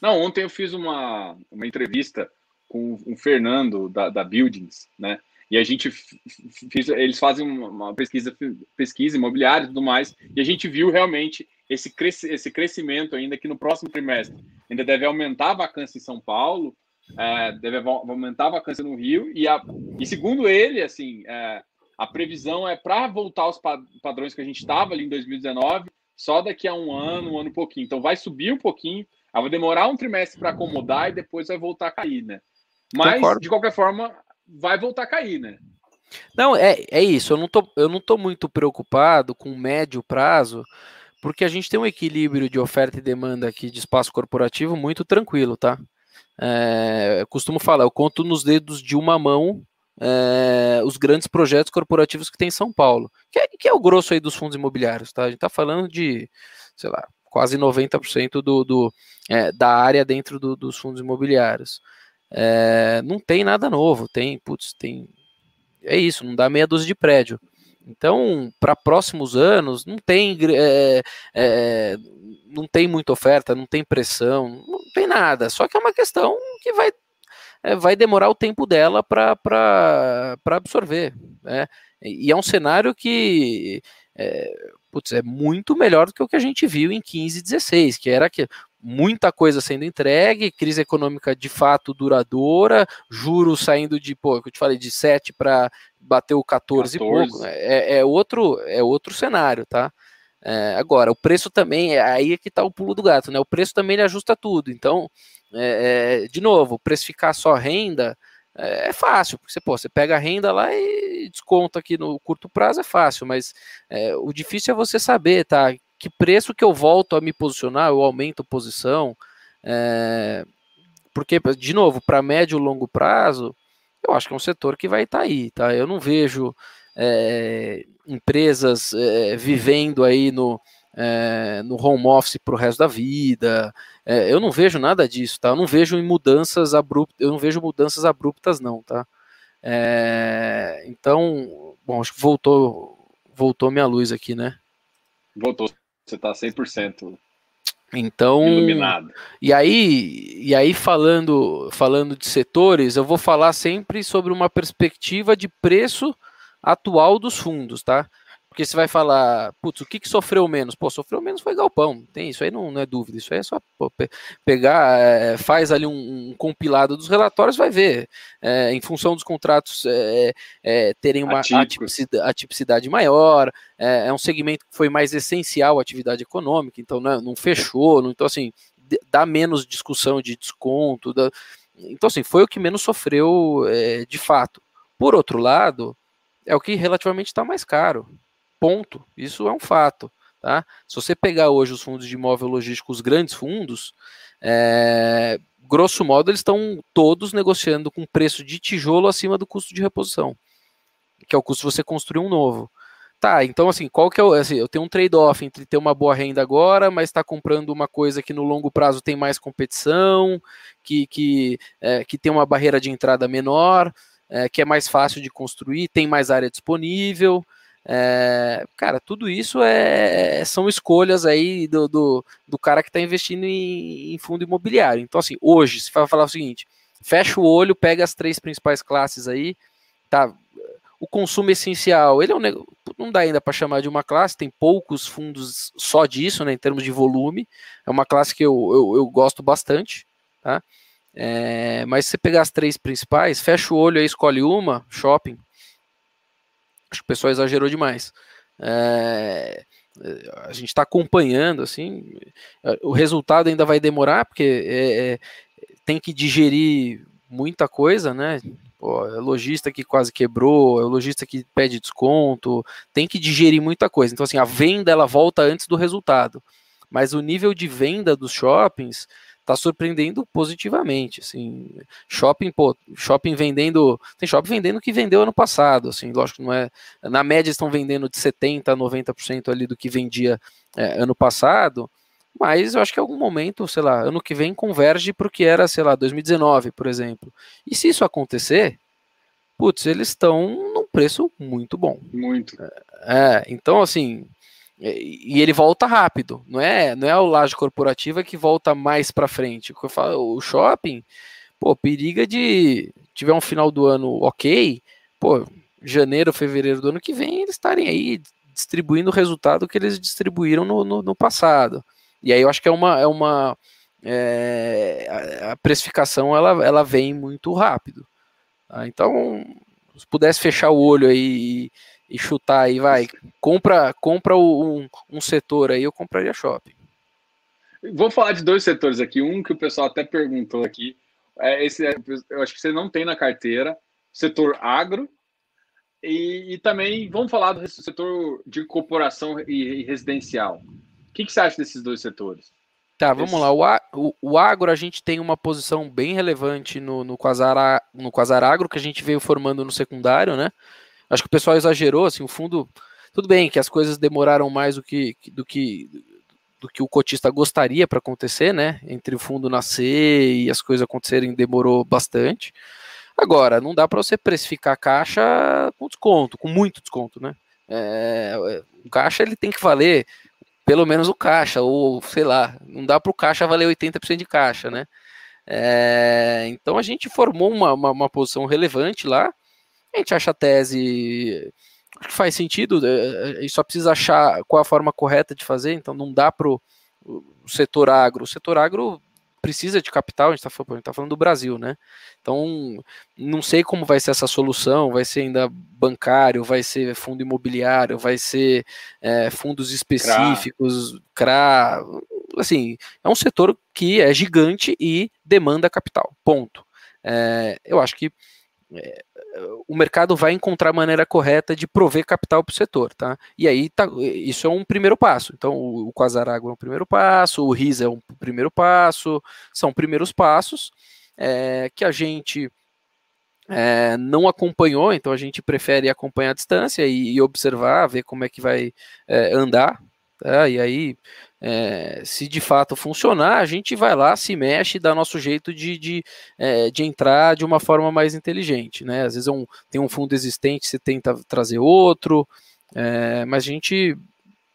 Não, ontem eu fiz uma, uma entrevista com o Fernando da, da Buildings, né? E a gente fiz, eles fazem uma pesquisa, pesquisa imobiliária e tudo mais, e a gente viu realmente esse, esse crescimento ainda que no próximo trimestre ainda deve aumentar a vacância em São Paulo, é, deve aumentar a vacância no Rio, e, a, e segundo ele, assim, é, a previsão é para voltar aos padrões que a gente estava ali em 2019, só daqui a um ano, um ano e pouquinho. Então vai subir um pouquinho, vai demorar um trimestre para acomodar e depois vai voltar a cair, né? Mas, Concordo. de qualquer forma, vai voltar a cair, né? Não, é, é isso. Eu não, tô, eu não tô muito preocupado com médio prazo, porque a gente tem um equilíbrio de oferta e demanda aqui de espaço corporativo muito tranquilo, tá? É, eu costumo falar, eu conto nos dedos de uma mão é, os grandes projetos corporativos que tem em São Paulo, que é, que é o grosso aí dos fundos imobiliários, tá? A gente tá falando de, sei lá, quase 90% do, do é, da área dentro do, dos fundos imobiliários. É, não tem nada novo, tem, putz, tem. É isso, não dá meia dúzia de prédio. Então, para próximos anos, não tem, é, é, não tem muita oferta, não tem pressão, não tem nada. Só que é uma questão que vai, é, vai demorar o tempo dela para absorver. Né? E é um cenário que é, putz, é muito melhor do que o que a gente viu em 15 e 16, que era que muita coisa sendo entregue, crise econômica de fato duradoura, juros saindo de, pô, eu te falei, de 7 para bater o 14, 14. e pouco. É, é, outro, é outro cenário, tá? É, agora, o preço também, é aí é que está o pulo do gato, né? O preço também ele ajusta tudo. Então, é, é, de novo, precificar só renda é, é fácil, porque você, pô, você pega a renda lá e desconta aqui no curto prazo, é fácil, mas é, o difícil é você saber, tá? Que preço que eu volto a me posicionar, eu aumento a posição, é, porque, de novo, para médio e longo prazo, eu acho que é um setor que vai estar tá aí, tá? Eu não vejo é, empresas é, vivendo aí no, é, no home office para o resto da vida. É, eu não vejo nada disso, tá? Eu não vejo mudanças abruptas, eu não vejo mudanças abruptas, não, tá? É, então, bom, acho que voltou, voltou minha luz aqui, né? Voltou. Você está 100%. Então, iluminado. E aí, e aí falando, falando de setores, eu vou falar sempre sobre uma perspectiva de preço atual dos fundos, tá? Porque você vai falar, putz, o que, que sofreu menos? Pô, sofreu menos foi Galpão. Tem isso aí não, não é dúvida. Isso aí é só pô, pegar, é, faz ali um, um, compilado dos relatórios, vai ver. É, em função dos contratos é, é terem uma atipicidade, atipicidade maior, é, é, um segmento que foi mais essencial à atividade econômica, então não, não fechou, não, então assim, dá menos discussão de desconto. Dá, então, assim, foi o que menos sofreu é, de fato. Por outro lado, é o que relativamente está mais caro. Ponto. Isso é um fato. Tá? Se você pegar hoje os fundos de imóvel logístico, os grandes fundos, é, grosso modo, eles estão todos negociando com preço de tijolo acima do custo de reposição, que é o custo de você construir um novo. Tá, então assim, qual que é o. Assim, eu tenho um trade-off entre ter uma boa renda agora, mas está comprando uma coisa que no longo prazo tem mais competição, que, que, é, que tem uma barreira de entrada menor, é, que é mais fácil de construir, tem mais área disponível. É, cara, tudo isso é, são escolhas aí do, do, do cara que está investindo em, em, fundo imobiliário. Então, assim, hoje, se vai falar o seguinte: fecha o olho, pega as três principais classes aí, tá? O consumo essencial, ele é um, não dá ainda para chamar de uma classe, tem poucos fundos só disso, né, em termos de volume. É uma classe que eu, eu, eu gosto bastante, tá? É, mas se você pegar as três principais, fecha o olho aí, escolhe uma, shopping, Acho que o pessoal exagerou demais. É, a gente está acompanhando, assim, o resultado ainda vai demorar, porque é, é, tem que digerir muita coisa, né? Pô, é lojista que quase quebrou, é lojista que pede desconto, tem que digerir muita coisa. Então, assim, a venda ela volta antes do resultado. Mas o nível de venda dos shoppings tá surpreendendo positivamente, assim, shopping, pô, shopping vendendo, tem shopping vendendo que vendeu ano passado, assim, lógico não é, na média estão vendendo de 70 a 90% ali do que vendia é, ano passado, mas eu acho que em algum momento, sei lá, ano que vem converge para o que era, sei lá, 2019, por exemplo. E se isso acontecer, putz, eles estão num preço muito bom. Muito. É, então assim, e ele volta rápido, não é, não é a laje corporativa que volta mais para frente. O, falo, o shopping, pô, periga de tiver um final do ano ok, pô, janeiro, fevereiro do ano que vem eles estarem aí distribuindo o resultado que eles distribuíram no, no, no passado. E aí eu acho que é uma, é uma é, a precificação ela, ela vem muito rápido. Tá? Então, se pudesse fechar o olho aí e chutar aí, vai, compra, compra um, um setor aí, eu compraria shopping. Vou falar de dois setores aqui. Um que o pessoal até perguntou aqui. É esse, eu acho que você não tem na carteira. Setor agro. E, e também vamos falar do setor de corporação e, e residencial. O que, que, você acha desses dois setores? Tá, vamos Esse... lá. O, o, o, agro, a gente tem uma posição bem relevante no, no, Quasar, no Quasar Agro, que a gente veio formando no secundário, né? Acho que o pessoal exagerou, assim, o fundo. Tudo bem que as coisas demoraram mais do que, do que, do que o cotista gostaria para acontecer, né? Entre o fundo nascer e as coisas acontecerem demorou bastante. Agora, não dá para você precificar a caixa com desconto, com muito desconto, né? É, o caixa ele tem que valer pelo menos o caixa, ou sei lá, não dá para o caixa valer 80% de caixa, né? É, então a gente formou uma, uma, uma posição relevante lá, a gente acha a tese que faz sentido, é, é, e só precisa achar qual a forma correta de fazer, então não dá para o setor agro. O setor agro precisa de capital, a gente está falando, tá falando do Brasil, né? Então, não sei como vai ser essa solução, vai ser ainda bancário, vai ser fundo imobiliário, vai ser é, fundos específicos, CRA. CRA, assim, é um setor que é gigante e demanda capital, ponto. É, eu acho que é, o mercado vai encontrar a maneira correta de prover capital para o setor, tá? E aí tá, isso é um primeiro passo. Então o, o é um primeiro passo, o RIS é um primeiro passo, são primeiros passos é, que a gente é, não acompanhou, então a gente prefere acompanhar a distância e, e observar, ver como é que vai é, andar, Tá? E aí, é, se de fato funcionar, a gente vai lá, se mexe, dá nosso jeito de, de, é, de entrar de uma forma mais inteligente. Né? Às vezes é um, tem um fundo existente, você tenta trazer outro, é, mas a gente.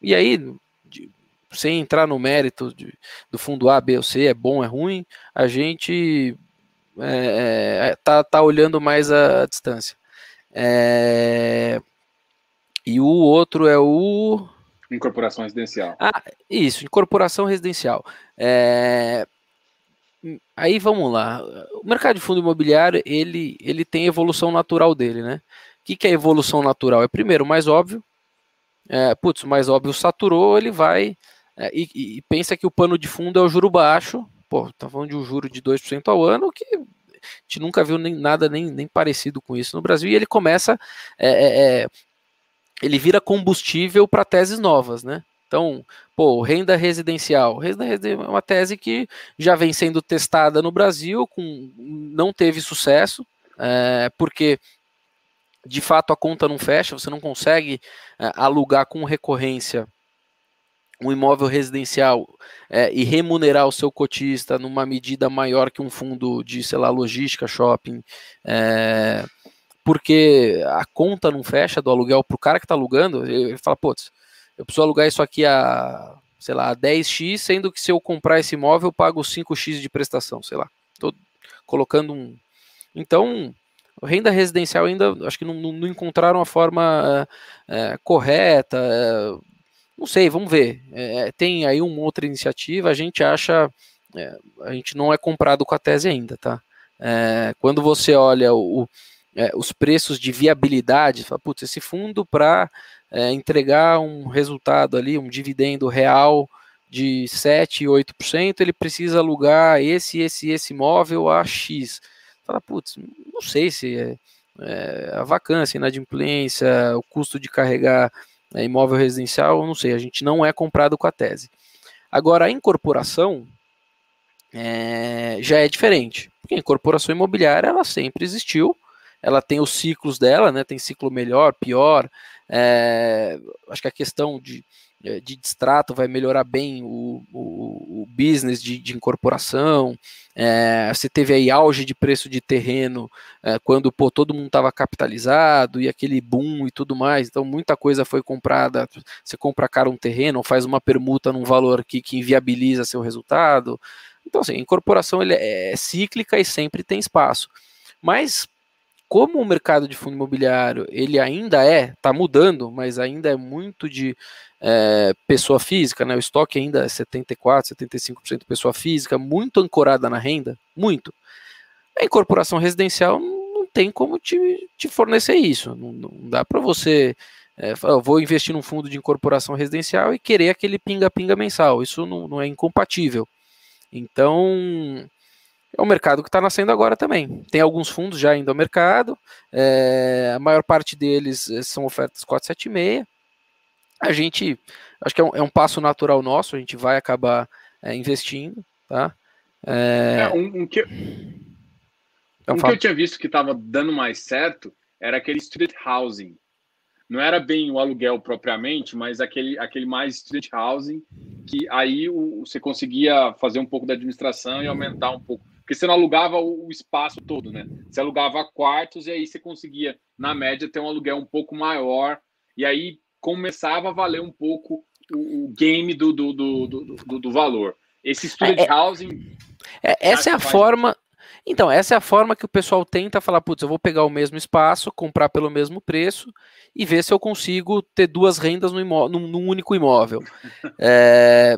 E aí, de, sem entrar no mérito de, do fundo A, B ou C, é bom, é ruim, a gente é, é tá, tá olhando mais a, a distância. E o outro é o. Incorporação residencial. Ah, isso, incorporação residencial. É... Aí vamos lá. O mercado de fundo imobiliário ele, ele tem evolução natural dele, né? O que, que é evolução natural? É primeiro, mais óbvio. É, putz, mais óbvio saturou, ele vai é, e, e, pensa que o pano de fundo é o juro baixo. Pô, tá falando de um juro de 2% ao ano, que a gente nunca viu nem, nada nem, nem parecido com isso no Brasil, e ele começa é, é, é ele vira combustível para teses novas, né? Então, pô, renda residencial. Renda residencial é uma tese que já vem sendo testada no Brasil, com, não teve sucesso, é, porque de fato a conta não fecha, você não consegue é, alugar com recorrência um imóvel residencial é, e remunerar o seu cotista numa medida maior que um fundo de, sei lá, logística, shopping. É, porque a conta não fecha do aluguel para o cara que está alugando, ele fala, putz, eu preciso alugar isso aqui a, sei lá, a 10x, sendo que se eu comprar esse imóvel eu pago 5x de prestação, sei lá. Estou colocando um... Então, renda residencial ainda, acho que não, não encontraram a forma é, correta, é, não sei, vamos ver. É, tem aí uma outra iniciativa, a gente acha, a gente não é comprado com a tese ainda, tá? quando você olha o é, os preços de viabilidade, fala, putz, esse fundo para é, entregar um resultado ali, um dividendo real de 7, 8%, ele precisa alugar esse, esse, esse imóvel a X. Fala, putz, não sei se é, é a vacância, inadimplência, o custo de carregar é, imóvel residencial, não sei, a gente não é comprado com a tese. Agora, a incorporação é, já é diferente, porque a incorporação imobiliária ela sempre existiu, ela tem os ciclos dela, né? Tem ciclo melhor, pior. É, acho que a questão de, é, de distrato vai melhorar bem o, o, o business de, de incorporação. É, você teve aí auge de preço de terreno é, quando pô, todo mundo estava capitalizado e aquele boom e tudo mais. Então muita coisa foi comprada. Você compra cara um terreno, faz uma permuta num valor que, que inviabiliza seu resultado. Então, assim, a incorporação ele é, é cíclica e sempre tem espaço. Mas como o mercado de fundo imobiliário ele ainda é, está mudando, mas ainda é muito de é, pessoa física, né? O estoque ainda é 74, 75% pessoa física, muito ancorada na renda, muito. A incorporação residencial não tem como te, te fornecer isso. Não, não dá para você é, vou investir num fundo de incorporação residencial e querer aquele pinga-pinga mensal. Isso não, não é incompatível. Então, é um mercado que está nascendo agora também. Tem alguns fundos já indo ao mercado, é, a maior parte deles eh, são ofertas 476. A gente, acho que é um, é um passo natural nosso, a gente vai acabar é, investindo, tá? É, um, um, que, um que eu tinha visto que estava dando mais certo era aquele student housing. Não era bem o aluguel propriamente, mas aquele, aquele mais student housing, que aí o, você conseguia fazer um pouco da administração e aumentar um pouco porque você não alugava o espaço todo, né? Você alugava quartos e aí você conseguia, na média, ter um aluguel um pouco maior. E aí começava a valer um pouco o, o game do, do, do, do, do valor. Esse student é, é housing. É, essa é a faz... forma. Então, essa é a forma que o pessoal tenta falar, putz, eu vou pegar o mesmo espaço, comprar pelo mesmo preço e ver se eu consigo ter duas rendas no imó num, num único imóvel. É,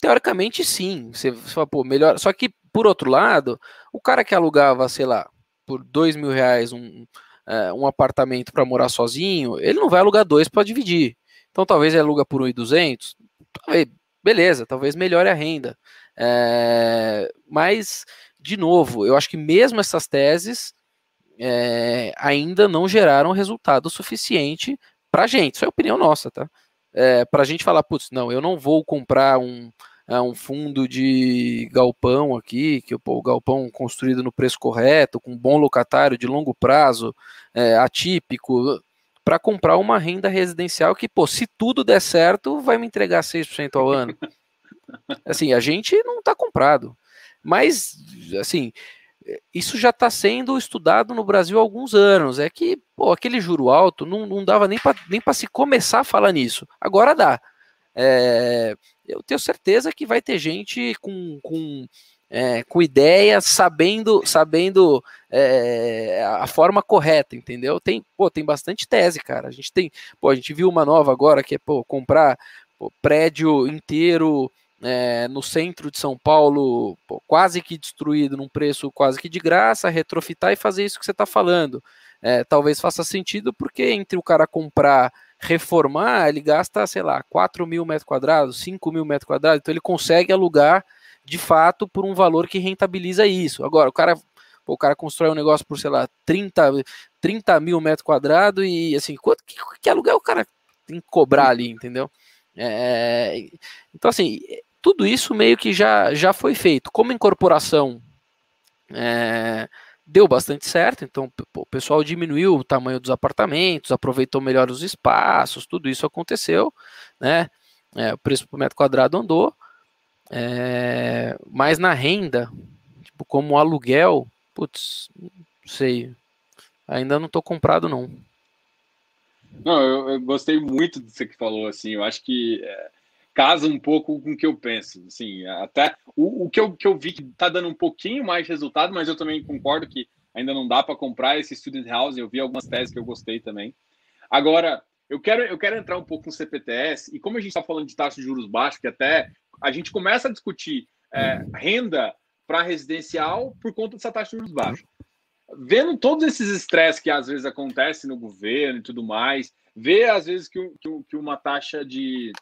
teoricamente, sim. Você, você fala, pô, melhor. Só que por outro lado, o cara que alugava, sei lá, por dois mil reais um, é, um apartamento para morar sozinho, ele não vai alugar dois para dividir. Então talvez ele aluga por 1.200, talvez, beleza, talvez melhore a renda. É, mas, de novo, eu acho que mesmo essas teses é, ainda não geraram resultado suficiente para gente. Isso é opinião nossa, tá? É, para a gente falar, putz, não, eu não vou comprar um, é, um fundo de galpão aqui, que o galpão construído no preço correto, com bom locatário de longo prazo, é, atípico. para comprar uma renda residencial que, pô, se tudo der certo, vai me entregar 6% ao ano. Assim, a gente não está comprado. Mas, assim, isso já está sendo estudado no Brasil há alguns anos. É que, pô, aquele juro alto não, não dava nem para nem se começar a falar nisso. Agora dá. É, eu tenho certeza que vai ter gente com, com, é, com ideias, sabendo, sabendo é, a forma correta, entendeu? Tem, pô, tem bastante tese, cara. A gente tem, pô, a gente viu uma nova agora que é pô, comprar pô, prédio inteiro é, no centro de São Paulo, pô, quase que destruído, num preço quase que de graça, retrofitar e fazer isso que você está falando. É, talvez faça sentido, porque entre o cara comprar, reformar, ele gasta, sei lá, 4 mil metros quadrados, 5 mil metros quadrados, então ele consegue alugar de fato por um valor que rentabiliza isso. Agora, o cara, o cara constrói um negócio por, sei lá, 30, 30 mil metros quadrados e assim, quanto que, que aluguel o cara tem que cobrar ali, entendeu? É, então, assim, tudo isso meio que já, já foi feito. Como incorporação é, deu bastante certo, então o pessoal diminuiu o tamanho dos apartamentos, aproveitou melhor os espaços, tudo isso aconteceu, né? É, o preço por metro quadrado andou, é, mas na renda, tipo, como aluguel, putz, não sei, ainda não estou comprado não. Não, eu, eu, gostei muito do que falou, assim, eu acho que é, casa um pouco com o que eu penso. Assim, até o, o que, eu, que eu vi que está dando um pouquinho mais resultado, mas eu também concordo que ainda não dá para comprar esse student house. Eu vi algumas teses que eu gostei também. Agora, eu quero, eu quero entrar um pouco no CPTS, e como a gente está falando de taxa de juros baixos, que até a gente começa a discutir é, renda para residencial por conta dessa taxa de juros baixos. Vendo todos esses estresses que às vezes acontecem no governo e tudo mais, ver às vezes que, que, que uma taxa de,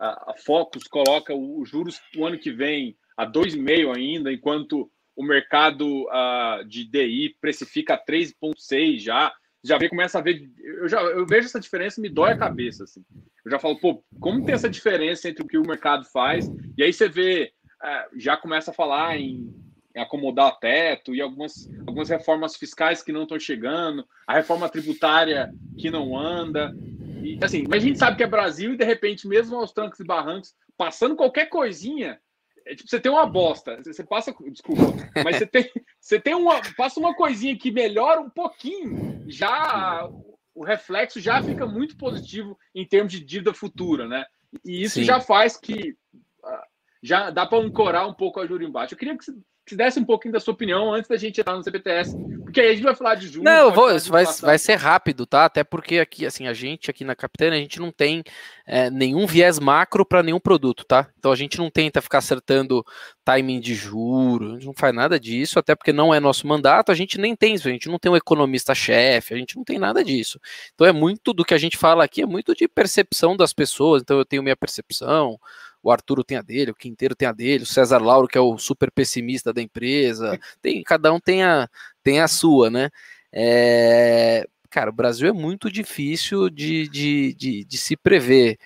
a, Focus coloca os juros o ano que vem a 2,5 ainda, enquanto o mercado uh, de DI precifica 3,6 já. Já vê, começa a ver. Eu, já, eu vejo essa diferença me dói a cabeça. Assim. Eu já falo, pô, como tem essa diferença entre o que o mercado faz? E aí você vê, uh, já começa a falar em, em acomodar teto e algumas, algumas reformas fiscais que não estão chegando, a reforma tributária que não anda. E, assim, mas a gente sabe que é Brasil e de repente, mesmo aos trancos e barrancos, passando qualquer coisinha, é, tipo, você tem uma bosta. Você passa. Desculpa, mas você tem, você tem uma. Passa uma coisinha que melhora um pouquinho, já o reflexo já fica muito positivo em termos de dívida futura, né? E isso Sim. já faz que ah, já dá para ancorar um pouco a juro embaixo. Eu queria que se desse um pouquinho da sua opinião antes da gente entrar no CPTS, porque aí a gente vai falar de junho. Não, vou, vai, vai ser rápido, tá? Até porque aqui, assim, a gente aqui na Capitânia, a gente não tem é, nenhum viés macro para nenhum produto, tá? Então a gente não tenta ficar acertando timing de juros, a gente não faz nada disso, até porque não é nosso mandato, a gente nem tem isso, a gente não tem um economista-chefe, a gente não tem nada disso. Então é muito do que a gente fala aqui, é muito de percepção das pessoas, então eu tenho minha percepção, o Arturo tem a dele, o Quinteiro tem a dele, o César Lauro, que é o super pessimista da empresa, tem, cada um tem a, tem a sua, né? É, cara, o Brasil é muito difícil de, de, de, de se prever.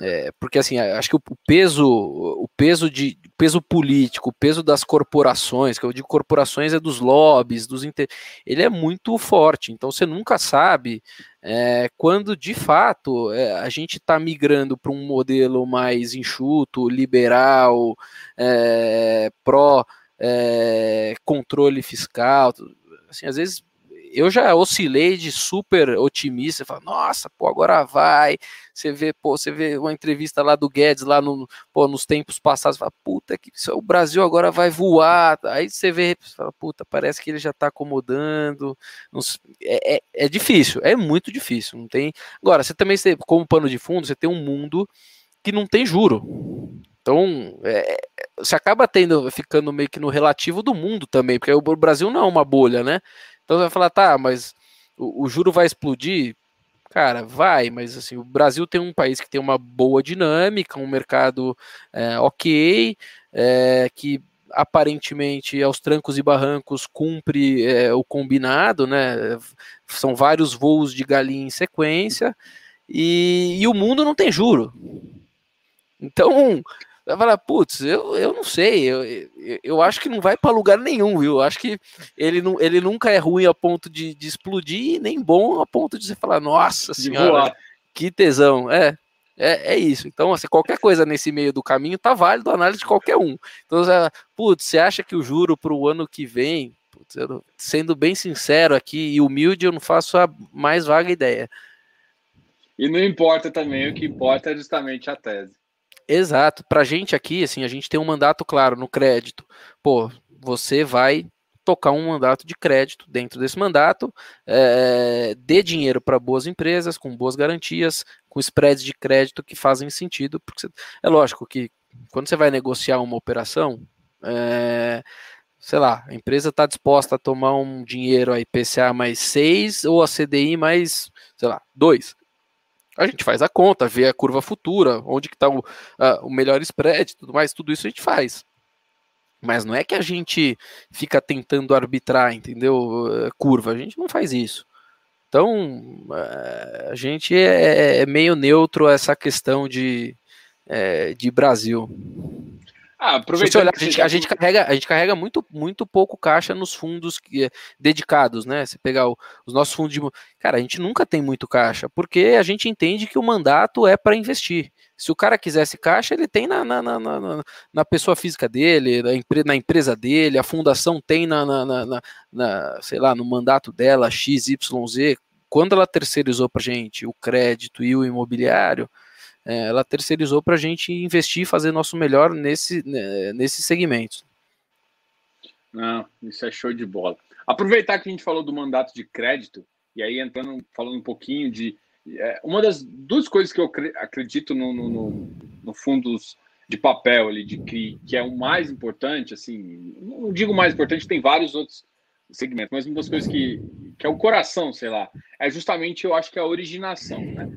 É, porque assim, acho que o peso, o peso de peso político, o peso das corporações, que eu digo corporações é dos lobbies, dos inter... ele é muito forte. Então você nunca sabe é, quando de fato é, a gente está migrando para um modelo mais enxuto, liberal, é, pró é, controle fiscal. Assim, às vezes eu já oscilei de super otimista, falo, nossa, pô, agora vai. Você vê, pô, você vê uma entrevista lá do Guedes lá no, pô, nos tempos passados, fala, puta que o Brasil agora vai voar. Aí você vê, fala, puta, parece que ele já está acomodando. É, é, é, difícil, é muito difícil. Não tem. Agora, você também como pano de fundo, você tem um mundo que não tem juro. Então, é, você acaba tendo, ficando meio que no relativo do mundo também, porque o Brasil não é uma bolha, né? Então você vai falar, tá, mas o, o juro vai explodir? Cara, vai, mas assim, o Brasil tem um país que tem uma boa dinâmica, um mercado é, ok, é, que aparentemente aos trancos e barrancos cumpre é, o combinado, né? São vários voos de galinha em sequência e, e, o mundo não tem juro. Então, vai falar, putz, eu, eu não sei, eu, eu acho que não vai para lugar nenhum, viu? Eu acho que ele, não, ele nunca é ruim a ponto de, de explodir, nem bom a ponto de você falar, nossa senhora, que tesão. É, é, é isso. Então, assim, qualquer coisa nesse meio do caminho tá válido a análise de qualquer um. Então, você, putz, você acha que o juro para o ano que vem, putz, sendo bem sincero aqui e humilde, eu não faço a mais vaga ideia. E não importa também, o que importa é justamente a tese. Exato. Pra gente aqui, assim, a gente tem um mandato claro no crédito. Pô, você vai tocar um mandato de crédito dentro desse mandato, é, dê dinheiro para boas empresas, com boas garantias, com spreads de crédito que fazem sentido, porque é lógico que quando você vai negociar uma operação, é, sei lá, a empresa está disposta a tomar um dinheiro a IPCA mais 6 ou a CDI mais, sei lá, 2. A gente faz a conta, vê a curva futura, onde que está o, o melhor spread, tudo mais, tudo isso a gente faz. Mas não é que a gente fica tentando arbitrar, entendeu? Eh, curva, a gente não faz isso. Então, eh, a gente é, é meio neutro essa questão de, é, de Brasil. Ah, aproveitando olhar, a, gente, a, gente, carrega, a gente carrega muito, muito pouco caixa nos fundos que, dedicados, né? Se pegar o, os nossos fundos de. Cara, a gente nunca tem muito caixa, porque a gente entende que o mandato é para investir. Se o cara quisesse caixa, ele tem na, na, na, na, na pessoa física dele, na, empre, na empresa dele, a fundação tem na, na, na, na, sei lá, no mandato dela, XYZ. Quando ela terceirizou para gente o crédito e o imobiliário, é, ela terceirizou para a gente investir e fazer nosso melhor nesse, né, nesses segmentos. Não, isso é show de bola. Aproveitar que a gente falou do mandato de crédito, e aí entrando, falando um pouquinho de. É, uma das duas coisas que eu acredito no, no, no, no fundos de papel ali, de que, que é o mais importante, assim, não digo mais importante, tem vários outros segmentos, mas uma das coisas que, que é o coração, sei lá, é justamente, eu acho que é a originação, né?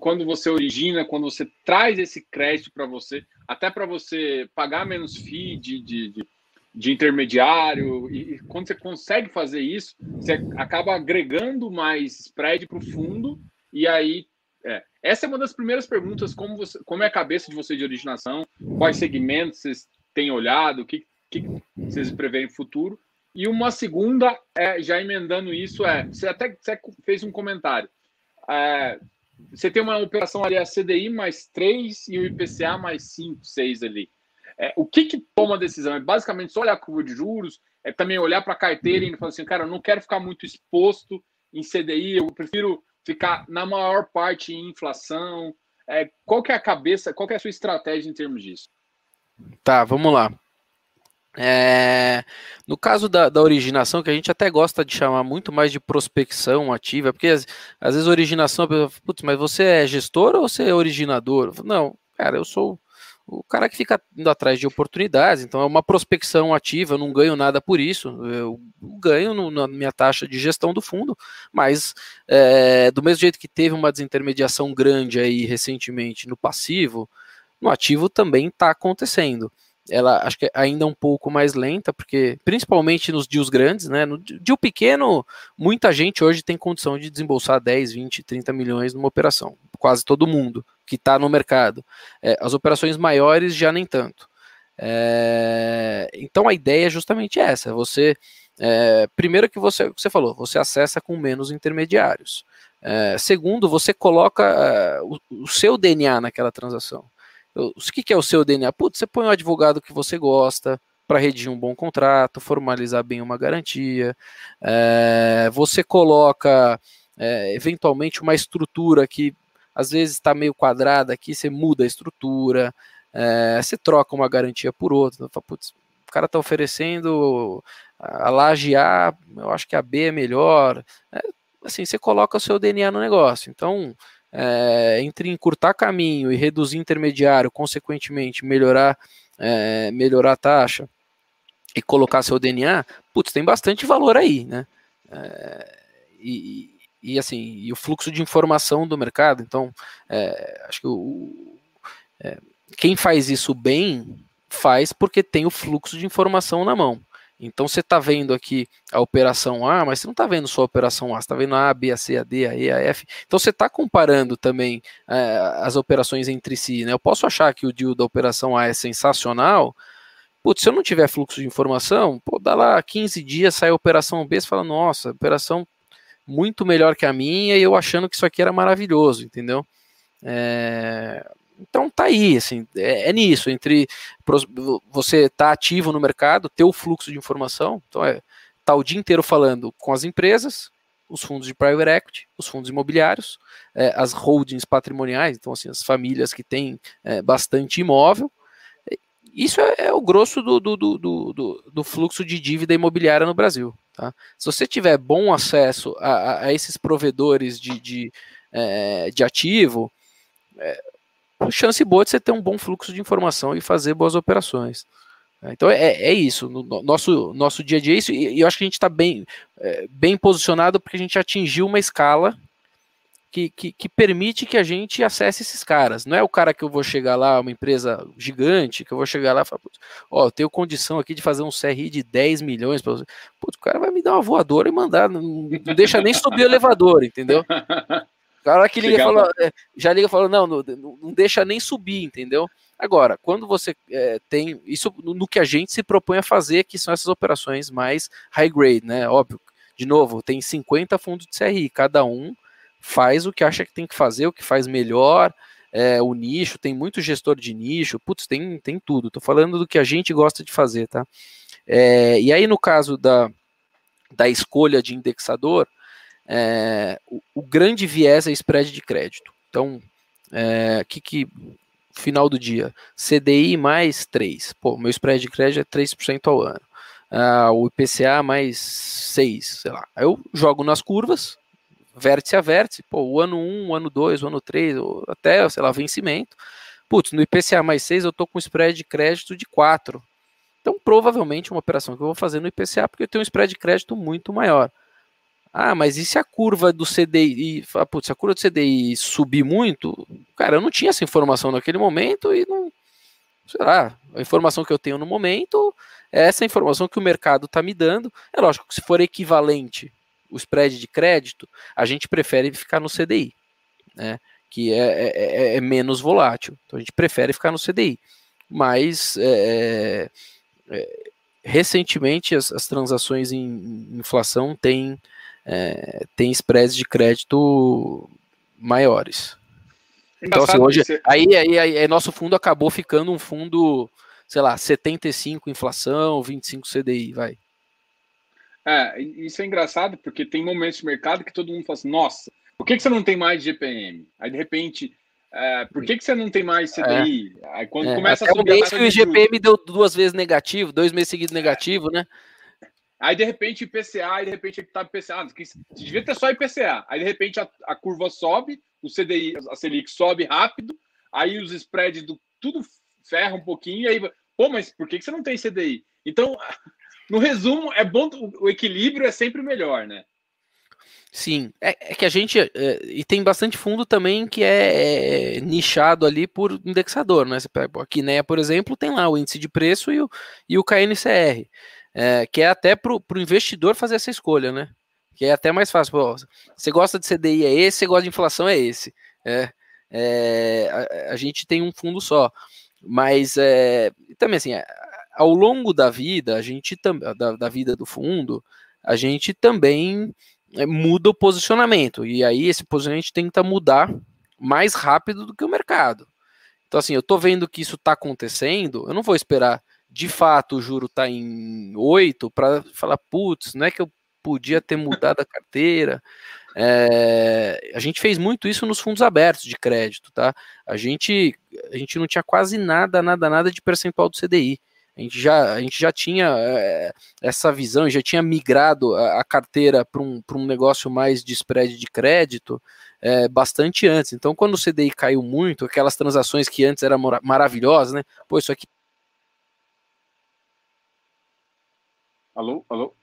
Quando você origina, quando você traz esse crédito para você, até para você pagar menos FII de, de, de, de intermediário, e, e, quando você consegue fazer isso, você acaba agregando mais spread para o fundo, e aí é. Essa é uma das primeiras perguntas: como, você, como é a cabeça de você de originação? Quais segmentos vocês têm olhado? O que, que vocês preveem no futuro? E uma segunda, é, já emendando isso, é: você até você fez um comentário. É, você tem uma operação ali, a CDI mais 3 e o IPCA mais 5, 6 ali. É, o que, que toma a decisão? É basicamente só olhar a curva de juros, é também olhar para a carteira e falar assim, cara, eu não quero ficar muito exposto em CDI, eu prefiro ficar na maior parte em inflação. É, qual que é a cabeça, qual que é a sua estratégia em termos disso? Tá, vamos lá. É, no caso da, da, originação, que a gente até gosta de chamar muito mais de prospecção ativa, porque às, às vezes originação, putz, mas você é gestor ou você é originador? Não, cara, eu sou o cara que fica indo atrás de oportunidades, então é uma prospecção ativa, eu não ganho nada por isso, eu ganho no, na minha taxa de gestão do fundo, mas é, do mesmo jeito que teve uma desintermediação grande aí recentemente no passivo, no ativo também está acontecendo ela acho que é ainda um pouco mais lenta, porque principalmente nos dias grandes, né? No dia pequeno, muita gente hoje tem condição de desembolsar 10, 20, 30 milhões numa operação. Quase todo mundo que está no mercado. É, as operações maiores já nem tanto. É, então a ideia é justamente essa: você é, primeiro que você, você falou, você acessa com menos intermediários. É, segundo, você coloca é, o, o seu DNA naquela transação. O que, é o seu DNA? Putz, você põe um advogado que você gosta para redigir um bom contrato, formalizar bem uma garantia, é, você coloca é, eventualmente uma estrutura que às vezes está meio quadrada aqui, você muda a estrutura, é, você troca uma garantia por outra, putz, o cara está oferecendo a laje A, eu acho que a B é melhor, é, assim, você coloca o seu DNA no negócio, então é, entre encurtar caminho e reduzir intermediário, consequentemente melhorar, é, melhorar a taxa e colocar seu DNA, putz, tem bastante valor aí, né? É, e, e assim, e o fluxo de informação do mercado, então, é, acho que o, é, quem faz isso bem faz porque tem o fluxo de informação na mão. Então você está vendo aqui a operação A, mas você não está vendo só a operação A, você está vendo a A, B, a C, a D, a E, a F. Então você está comparando também é, as operações entre si. Né? Eu posso achar que o deal da operação A é sensacional. Putz, se eu não tiver fluxo de informação, pô, dá lá 15 dias, sai a operação B, você fala, nossa, operação muito melhor que a minha, e eu achando que isso aqui era maravilhoso, entendeu? É, então tá aí, assim, é, é, nisso, entre você tá ativo no mercado, ter o fluxo de informação, então é tá o dia inteiro falando com as empresas, os fundos de private equity, os fundos imobiliários, é, as holdings patrimoniais, então assim, as famílias que têm é, bastante imóvel, isso é, é o grosso do, do, do, do, do fluxo de dívida imobiliária no Brasil. Tá? Se você tiver bom acesso a, a esses provedores de, de, é, de ativo, é, chance boa de você ter um bom fluxo de informação e fazer boas operações. Então é, é isso, no nosso, nosso dia a dia é isso, e eu acho que a gente está bem, é, bem posicionado porque a gente atingiu uma escala que, que, que, permite que a gente acesse esses caras. Não é o cara que eu vou chegar lá, uma empresa gigante, que eu vou chegar lá e falar, ó, eu tenho condição aqui de fazer um CRI de 10 milhões para você. Putz, o cara vai me dar uma voadora e mandar, não, não deixa nem subir o elevador, entendeu? Cara que liga falou, é, já liga e fala, não, não, não, deixa nem subir, entendeu? Agora, quando você é, tem isso no, no, que a gente se propõe a fazer, que são essas operações mais high grade, né? Óbvio, de novo, tem 50 fundos de CRI, cada um faz o que acha que tem que fazer, o que faz melhor, é, o nicho, tem muito gestor de nicho, putz, tem, tem tudo. Tô falando do que a gente gosta de fazer, tá? É, e aí, no caso da, da escolha de indexador, é, o, o, grande viés é spread de crédito. Então, é, que, que final do dia, CDI mais 3. Pô, meu spread de crédito é 3% ao ano. Ah, o IPCA mais 6, sei lá. Eu jogo nas curvas, vértice a vértice, pô, o ano 1, o ano 2, o ano 3, até, sei lá, vencimento. Putz, no IPCA mais 6 eu tô com spread de crédito de 4. Então, provavelmente, uma operação que eu vou fazer no IPCA, porque eu tenho um spread de crédito muito maior. Ah, mas e se a curva do CDI, putz, se a curva do CDI subir muito, cara, eu não tinha essa informação naquele momento e não, sei lá, a informação que eu tenho no momento é essa informação que o mercado está me dando. É lógico que se for equivalente o spread de crédito, a gente prefere ficar no CDI, né? Que é, é, é, é menos volátil. Então a gente prefere ficar no CDI. Mas é, é, é, recentemente as, as, transações em inflação têm é, tem spreads de crédito maiores. Então, assim, hoje, você... aí, aí, aí, nosso fundo acabou ficando um fundo, sei lá, 75 inflação, 25 CDI, vai. É, isso é engraçado porque tem momentos de mercado que todo mundo fala assim, nossa, por que, que você não tem mais GPM? Aí, de repente, é, por que, que você não tem mais CDI? É. Aí quando é. começa Até a subir. Mês que o IGPM deu duas vezes negativo, dois meses seguidos negativo, né? Aí, de repente, IPCA, aí, de repente, tá IPCA. Você devia ter só IPCA. Aí, de repente, a, a, curva sobe, o CDI, a Selic sobe rápido, aí os spreads do tudo ferra um pouquinho, e aí, pô, mas por que, que você não tem CDI? Então, no resumo, é bom, o equilíbrio é sempre melhor, né? Sim, é, é que a gente. É, e tem bastante fundo também que é, é, nichado ali por indexador, né? Você pega, aqui, né, por exemplo, tem lá o índice de preço e o, e o KNCR é, que é até para o investidor fazer essa escolha, né? Que é até mais fácil. Pô, você gosta de CDI é esse, você gosta de inflação é esse. É, é a, a, gente tem um fundo só. Mas é, também assim, ao longo da vida, a gente da, da vida do fundo, a gente também é, muda o posicionamento. E aí esse posicionamento tenta mudar mais rápido do que o mercado. Então, assim, eu estou vendo que isso está acontecendo, eu não vou esperar de fato o juro está em 8, para falar, putz, não é que eu podia ter mudado a carteira. É, a gente fez muito isso nos fundos abertos de crédito, tá? A gente, a gente não tinha quase nada, nada, nada de percentual do CDI. A gente já, a gente já tinha é, essa visão, já tinha migrado a, a carteira para um, um negócio mais de spread de crédito é, bastante antes. Então, quando o CDI caiu muito, aquelas transações que antes eram maravilhosas, né? Pô, isso aqui Alô? Alô?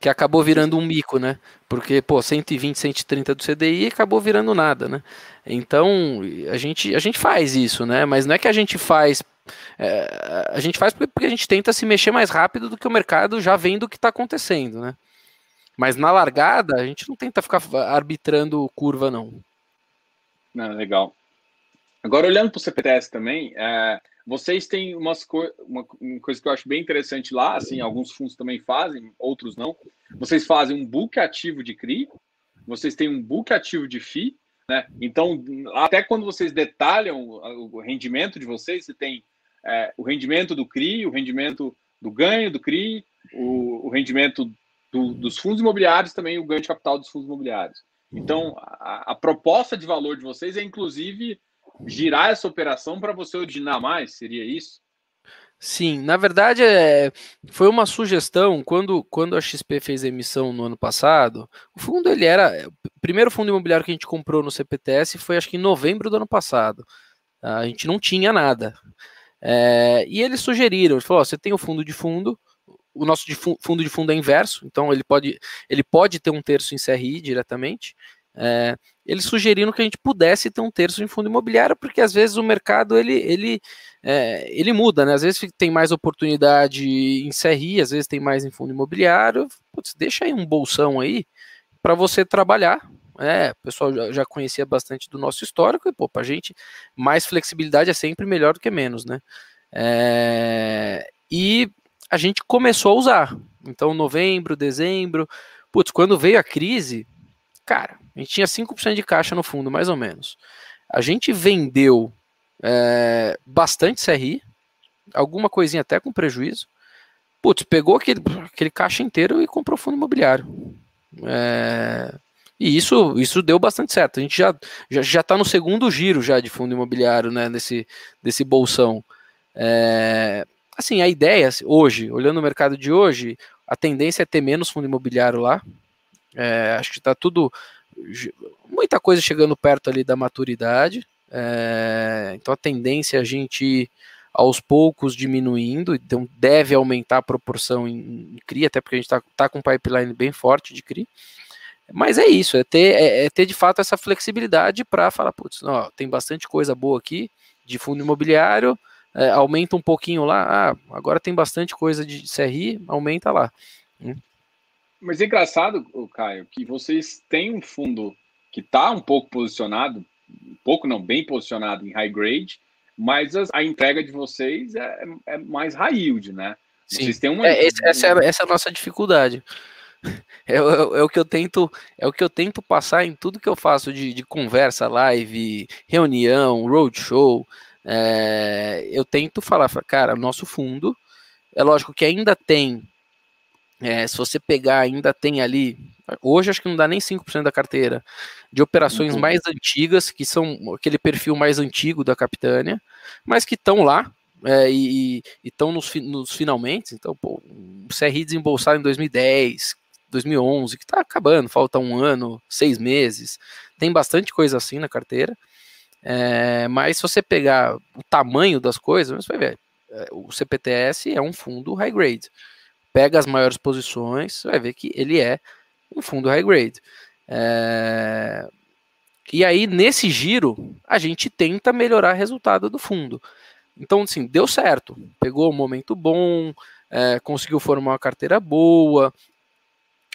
que acabou virando um mico, né? Porque, pô, 120, 130 do CDI acabou virando nada, né? Então, a gente, a gente faz isso, né? Mas não é que a gente faz. É, a gente faz porque a gente tenta se mexer mais rápido do que o mercado já vendo o que está acontecendo, né? Mas na largada, a gente não tenta ficar arbitrando curva, não. Não, legal. Agora, olhando para o CPTS também, é, vocês têm umas co uma, uma, coisa que eu acho bem interessante lá, assim, alguns fundos também fazem, outros não. Vocês fazem um book ativo de CRI, vocês têm um book ativo de FI, né? Então, até quando vocês detalham o rendimento de vocês, você tem é, o rendimento do CRI, o rendimento do ganho do CRI, o, o rendimento do, dos fundos imobiliários, também o ganho de capital dos fundos imobiliários. Então, a, a proposta de valor de vocês é, inclusive, girar essa operação para você originar mais? Seria isso? Sim, na verdade é, foi uma sugestão quando, quando a XP fez a emissão no ano passado. O fundo ele era o primeiro fundo imobiliário que a gente comprou no CPTS foi acho que em novembro do ano passado. A gente não tinha nada. É, e eles sugeriram, ele falou: você tem o fundo de fundo, o nosso de fundo de fundo é inverso, então ele pode, ele pode ter um terço em CRI diretamente. É, eles sugeriram que a gente pudesse ter um terço em fundo imobiliário, porque às vezes o mercado ele, ele, é, ele muda, né? Às vezes tem mais oportunidade em CRI, às vezes tem mais em fundo imobiliário. Putz, deixa aí um bolsão aí para você trabalhar. É, o pessoal já, conhecia bastante do nosso histórico e, pô, pra gente, mais flexibilidade é sempre melhor do que menos, né? É, e a gente começou a usar. Então, novembro, dezembro, putz, quando veio a crise, cara, a gente tinha 5% de caixa no fundo, mais ou menos. A gente vendeu é, bastante CRI, alguma coisinha até com prejuízo. Putz, pegou aquele, aquele caixa inteiro e comprou fundo imobiliário. É, e isso, isso deu bastante certo. A gente já já já está no segundo giro já de fundo imobiliário, né, nesse desse bolsão. É, assim, a ideia hoje, olhando o mercado de hoje, a tendência é ter menos fundo imobiliário lá. É, acho que está tudo. Muita coisa chegando perto ali da maturidade. É, então a tendência é a gente ir aos poucos diminuindo, então deve aumentar a proporção em, em CRI, até porque a gente está tá com um pipeline bem forte de CRI. Mas é isso, é ter, é, é ter de fato essa flexibilidade para falar, putz, ó, tem bastante coisa boa aqui de fundo imobiliário, é, aumenta um pouquinho lá, ah, agora tem bastante coisa de CRI, aumenta lá. Hum. Mas é engraçado, Caio, que vocês têm um fundo que está um pouco posicionado, um pouco não, bem posicionado em high grade, mas a, a entrega de vocês é, é, mais high yield, né? Sim. Vocês têm uma... É, essa, é, essa é a nossa dificuldade. É, é, é, o que eu tento é o que eu tento passar em tudo que eu faço de, de conversa, live, reunião, roadshow. É, eu tento falar, cara, nosso fundo é lógico que ainda tem é, se você pegar, ainda tem ali, hoje acho que não dá nem 5% da carteira, de operações uhum. mais antigas, que são aquele perfil mais antigo da Capitânia, mas que estão lá é, e estão nos, nos finalmente. Então, pô, um CRI desembolsado em 2010, 2011, que está acabando, falta um ano, seis meses. Tem bastante coisa assim na carteira. É, mas se você pegar o tamanho das coisas, você vai ver. É, o CPTS é um fundo high grade pega as maiores posições, você vai ver que ele é um fundo high grade. É... E aí, nesse giro, a gente tenta melhorar o resultado do fundo. Então, assim, deu certo. Pegou um momento bom, é, conseguiu formar uma carteira boa.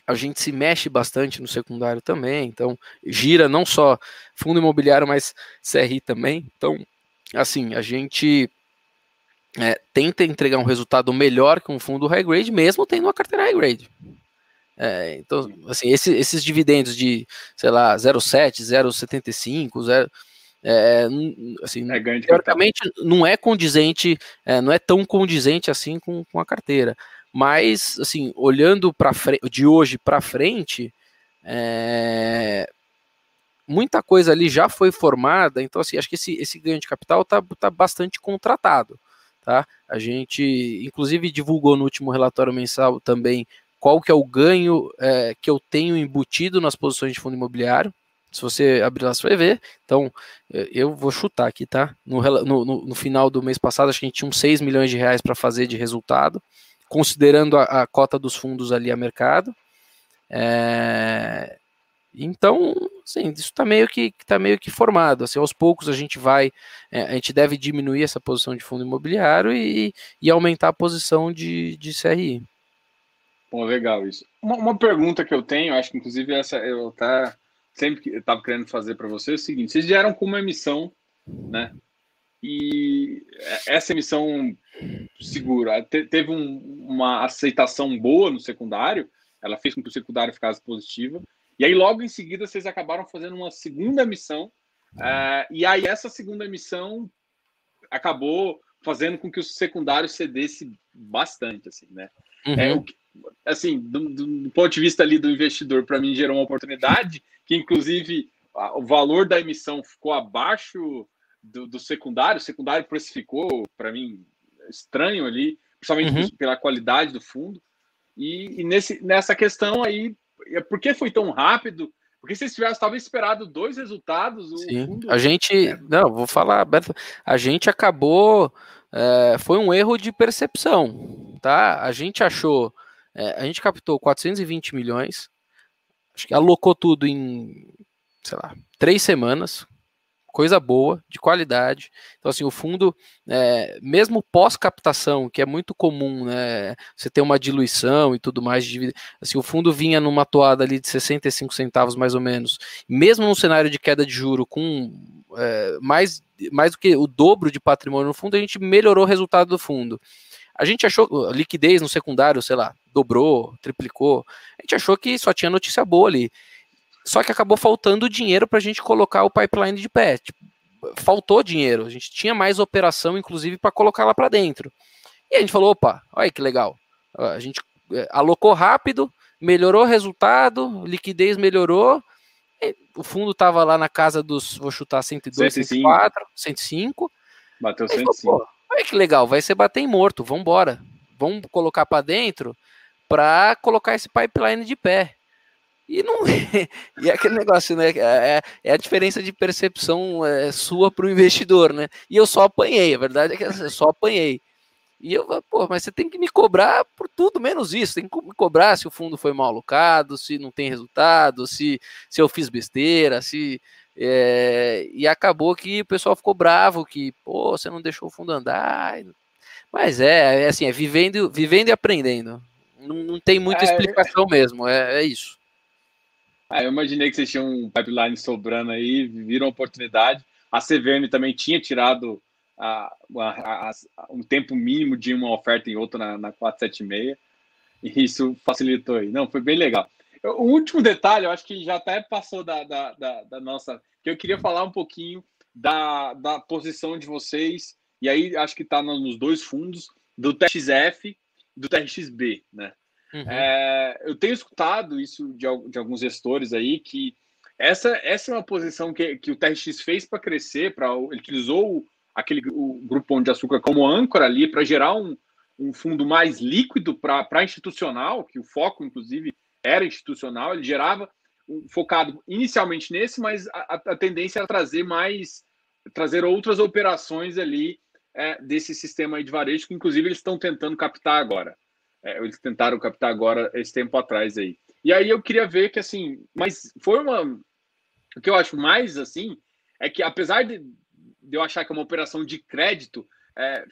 A gente se mexe bastante no secundário também. Então, gira não só fundo imobiliário, mas CRI também. Então, assim, a gente é, tenta entregar um resultado melhor que um fundo high grade, mesmo tendo uma carteira high grade. É, então, assim, esse, esses dividendos de, sei lá, 0,7, 0,75, 0, é, assim, é teoricamente não é condizente, é, não é tão condizente assim com, com a carteira. Mas, assim, olhando para de hoje para frente, é, muita coisa ali já foi formada, então, assim, acho que esse, esse ganho de capital está tá bastante contratado. Tá? A gente, inclusive, divulgou no último relatório mensal também qual que é o ganho é, que eu tenho embutido nas posições de fundo imobiliário. Se você abrir lá, você vai ver. Então, eu vou chutar aqui, tá? No, no, no final do mês passado, acho que a gente tinha uns 6 milhões de reais para fazer de resultado, considerando a, a, cota dos fundos ali a mercado. É, então, assim, isso está meio que tá meio que formado. Assim, aos poucos a gente vai, é, a gente deve diminuir essa posição de fundo imobiliário e, e aumentar a posição de, de CRI. Bom, legal isso. Uma, uma, pergunta que eu tenho, acho que inclusive essa eu tá sempre estava querendo fazer para você é o seguinte: vocês vieram com uma emissão, né? E essa emissão segura teve um, uma aceitação boa no secundário. Ela fez com que o secundário ficasse positiva e aí, logo em seguida, vocês acabaram fazendo uma segunda missão. Uh, e aí, essa segunda missão acabou fazendo com que o secundário cedesse bastante, assim, né? Uhum. É, o assim, do, do, ponto de vista ali do investidor, para mim gerou uma oportunidade que, inclusive, a, o valor da emissão ficou abaixo do, do secundário. O secundário precificou, para mim, estranho ali, principalmente uhum. pela qualidade do fundo. E, e nesse, nessa questão aí, por que foi tão rápido? Porque vocês estavam esperado dois resultados. Sim. Fundo... A gente, é. não, vou falar aberto. A gente acabou, é, foi um erro de percepção, tá? A gente achou, é, a gente captou 420 milhões, acho que alocou tudo em, sei lá, três semanas, coisa boa, de qualidade. Então, assim, o fundo, é, mesmo pós-captação, que é muito comum, né, você ter uma diluição e tudo mais, assim, o fundo vinha numa toada ali de 65 centavos mais ou menos, mesmo num cenário de queda de juro com é, mais, mais do que o dobro de patrimônio no fundo, a gente melhorou o resultado do fundo. A gente achou liquidez no secundário, sei lá, dobrou, triplicou. A gente achou que só tinha notícia boa ali. Só que acabou faltando dinheiro para a gente colocar o pipeline de pé. Tipo, faltou dinheiro. A gente tinha mais operação, inclusive, para colocar lá para dentro. E a gente falou: opa, olha que legal. A gente é, alocou rápido, melhorou o resultado, liquidez melhorou. o fundo estava lá na casa dos, vou chutar 102, 105. 104, 105. Bateu 105. Falou, olha que legal, vai ser bater em morto, vamos embora. Vamos colocar para dentro para colocar esse pipeline de pé. E não e é aquele negócio, né? É, é a diferença de percepção é, sua para o investidor, né? E eu só apanhei, a verdade é que eu só apanhei. E eu, pô, mas você tem que me cobrar por tudo menos isso. Tem que me cobrar se o fundo foi mal alocado, se não tem resultado, se, se eu fiz besteira, se. É, e acabou que o pessoal ficou bravo, que, pô, você não deixou o fundo andar. Mas é, é assim, é vivendo, vivendo e aprendendo. Não, não tem muita é, explicação mesmo, é, é isso. Ah, eu imaginei que vocês tinham um pipeline sobrando aí, viram a oportunidade. A CVM também tinha tirado a, a, a, um tempo mínimo de uma oferta em outra na, na 476, e isso facilitou aí. Não, foi bem legal. O último detalhe, eu acho que já até passou da, da, da, da nossa. que eu queria falar um pouquinho da, da posição de vocês, e aí acho que está nos dois fundos, do TXF do TRXB, né? Uhum. É, eu tenho escutado isso de, de, alguns gestores aí que essa, essa é uma posição que, que o TRX fez para crescer, para ele utilizou aquele o grupo Pão de Açúcar como âncora ali para gerar um, um fundo mais líquido para institucional, que o foco, inclusive, era institucional, ele gerava focado inicialmente nesse, mas a, a, tendência era trazer mais, trazer outras operações ali é, desse sistema de varejo, que inclusive eles estão tentando captar agora. É, eles tentaram captar agora esse tempo atrás aí. E aí eu queria ver que assim, mas foi uma. O que eu acho mais assim é que apesar de, de eu achar que é uma operação de crédito é,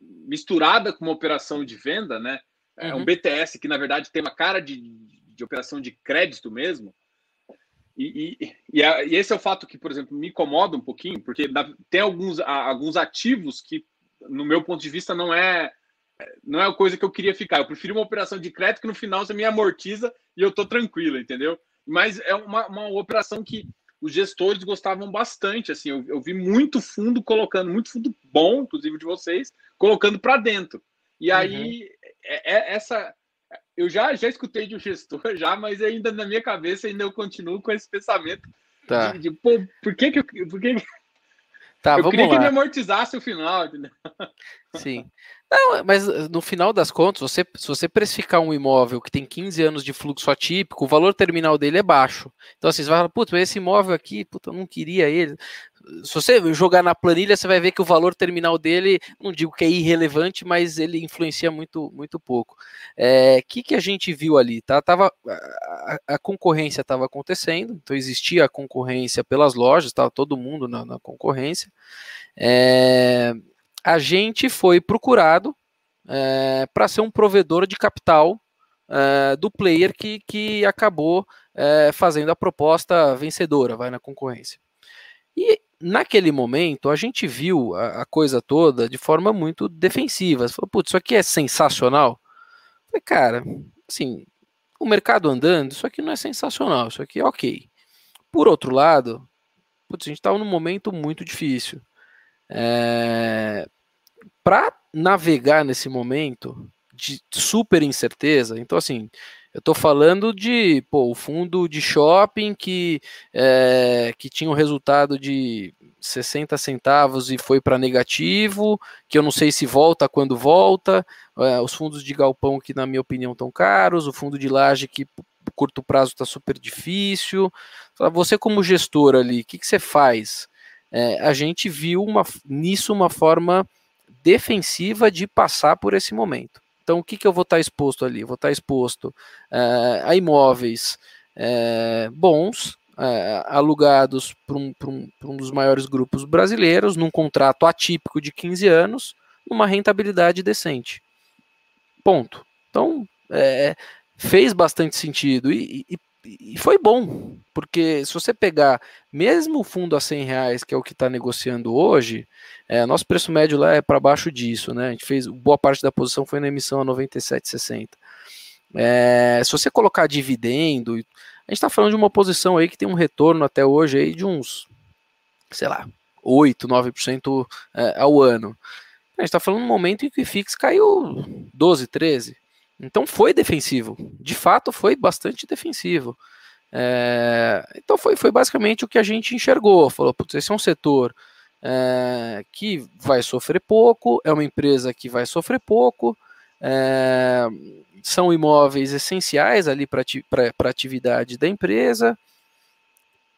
misturada com uma operação de venda, né? É um uhum. BTS que na verdade tem uma cara de, de operação de crédito mesmo. E, e, e, e, esse é o fato que, por exemplo, me incomoda um pouquinho, porque tem alguns, alguns ativos que, no meu ponto de vista, não é não é a coisa que eu queria ficar. Eu prefiro uma operação de crédito que no final você me amortiza e eu tô tranquilo, entendeu? Mas é uma, uma operação que os gestores gostavam bastante. Assim, eu, eu vi muito fundo colocando, muito fundo bom, inclusive de vocês, colocando para dentro. E aí, uhum. é, é, essa. Eu já, já escutei de um gestor, já, mas ainda na minha cabeça ainda eu continuo com esse pensamento tá. de, de pô, por que que eu. Por que. Tá, eu queria lá. que me amortizasse o final, entendeu? Sim. Não, mas eh, no final das contas, você, se você precificar um imóvel que tem 15 anos de fluxo atípico, o valor terminal dele é baixo. Então, assim, você vai falar, putz, esse imóvel aqui, puta, eu não queria ele. se você jogar na planilha, você vai ver que o valor terminal dele, não digo que é irrelevante, mas ele influencia muito, muito pouco. O é, que, que a gente viu ali? Tá? Tava, a, a concorrência estava acontecendo, então existia a concorrência pelas lojas, estava todo mundo na, na concorrência. É, a gente foi procurado é, para ser um provedor de capital é, do player que, que acabou é, fazendo a proposta vencedora, vai na concorrência. E naquele momento a gente viu a, a coisa toda de forma muito defensiva. Você falou, putz, isso aqui é sensacional. Eu falei, cara, assim, o mercado andando, isso aqui não é sensacional, isso aqui é ok. Por outro lado, putz, a gente estava num momento muito difícil. É, Para navegar nesse momento de super incerteza, então assim, eu estou falando de pô, o fundo de shopping que, é, que tinha um resultado de 60 centavos e foi para negativo, que eu não sei se volta quando volta, é, os fundos de galpão que, na minha opinião, estão caros, o fundo de laje que curto prazo está super difícil. Você, como gestor ali, o que, que você faz? É, a gente viu uma, nisso uma forma defensiva de passar por esse momento. Então, o que, que eu vou estar exposto ali? Vou estar exposto uh, a imóveis uh, bons, uh, alugados para um, um, um, dos maiores grupos brasileiros, num contrato atípico de 15 anos, numa rentabilidade decente. Ponto. Então, fez bastante sentido. E, e, e foi bom, porque se você pegar mesmo o fundo a 100 reais, que é o que está negociando hoje, é, nosso preço médio lá é para baixo disso, né? A gente fez boa parte da posição foi na emissão a 97,60. É, se você colocar dividendo, a gente está falando de uma posição aí que tem um retorno até hoje aí de uns, sei lá, 8, 9% é, ao ano. A gente está falando um momento em que o FIX caiu 12, 13. Então foi defensivo. De fato, foi bastante defensivo. É, então foi, foi basicamente o que a gente enxergou. Falou, putz, esse é um setor é, que vai sofrer pouco, é uma empresa que vai sofrer pouco, é, são imóveis essenciais ali para a atividade da empresa.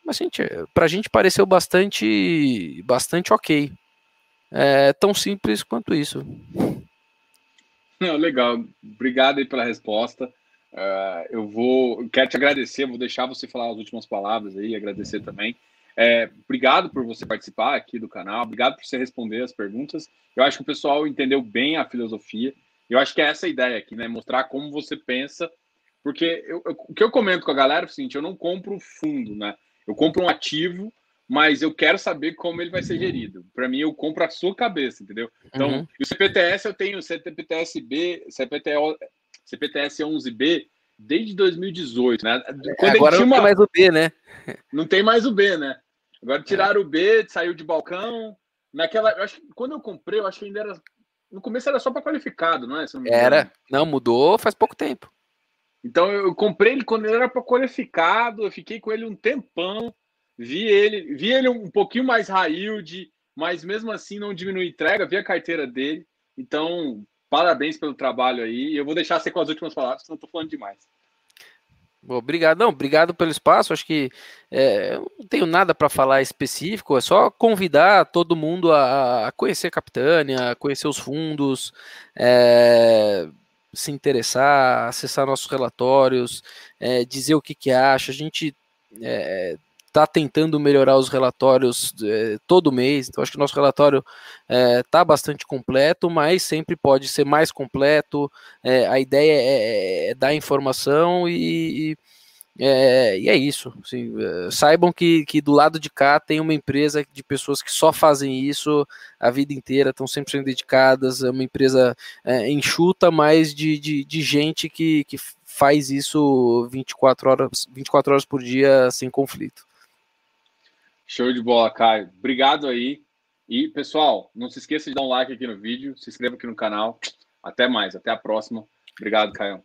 Mas para a gente pareceu bastante, bastante ok. É tão simples quanto isso. Não, legal. Obrigado aí pela resposta. Uh, eu vou, quero te agradecer, vou deixar você falar as últimas palavras aí, agradecer também. É, obrigado por você participar aqui do canal, obrigado por você responder as perguntas. Eu acho que o pessoal entendeu bem a filosofia. Eu acho que é essa a ideia aqui, né? Mostrar como você pensa, porque eu, eu, o que eu comento com a galera é o seguinte: eu não compro fundo, né? Eu compro um ativo mas eu quero saber como ele vai ser gerido. Para mim, eu compro a sua cabeça, entendeu? Então, uhum. o CPTS eu tenho CPTS-B, CPTO, CPTS 11B desde 2018, né? Quando Agora não uma... tem mais o B, né? Não tem mais o B, né? Agora tiraram é. o B, saiu de balcão. Naquela, eu acho que quando eu comprei, eu acho que ainda era no começo era só para qualificado, não é? Não era. Não, mudou faz pouco tempo. Então eu comprei ele quando ele era para qualificado, eu fiquei com ele um tempão. Vi ele, vi ele um pouquinho mais high yield, mas mesmo assim não diminui entrega, vi a carteira dele. Então, parabéns pelo trabalho aí. Eu vou deixar você com as últimas palavras, senão estou falando demais. Obrigado, não, obrigado pelo espaço. Acho que é, eu não tenho nada para falar específico, é só convidar todo mundo a, a conhecer a Capitânia, a conhecer os fundos, é, se interessar, acessar nossos relatórios, é, dizer o que, que acha. A gente é, está tentando melhorar os relatórios é, todo mês. Então, acho que nosso relatório está é, bastante completo, mas sempre pode ser mais completo. É, a ideia é, é dar informação e, é, e é isso. Assim, saibam que, que do lado de cá tem uma empresa de pessoas que só fazem isso a vida inteira, estão sempre sendo dedicadas. É uma empresa enxuta, mas de, de, de gente que, que faz isso 24 horas, 24 horas por dia sem conflito. Show de bola, Caio. Obrigado aí. E, pessoal, não se esqueça de dar um like aqui no vídeo, se inscreva aqui no canal. Até mais, até a próxima. Obrigado, Caio.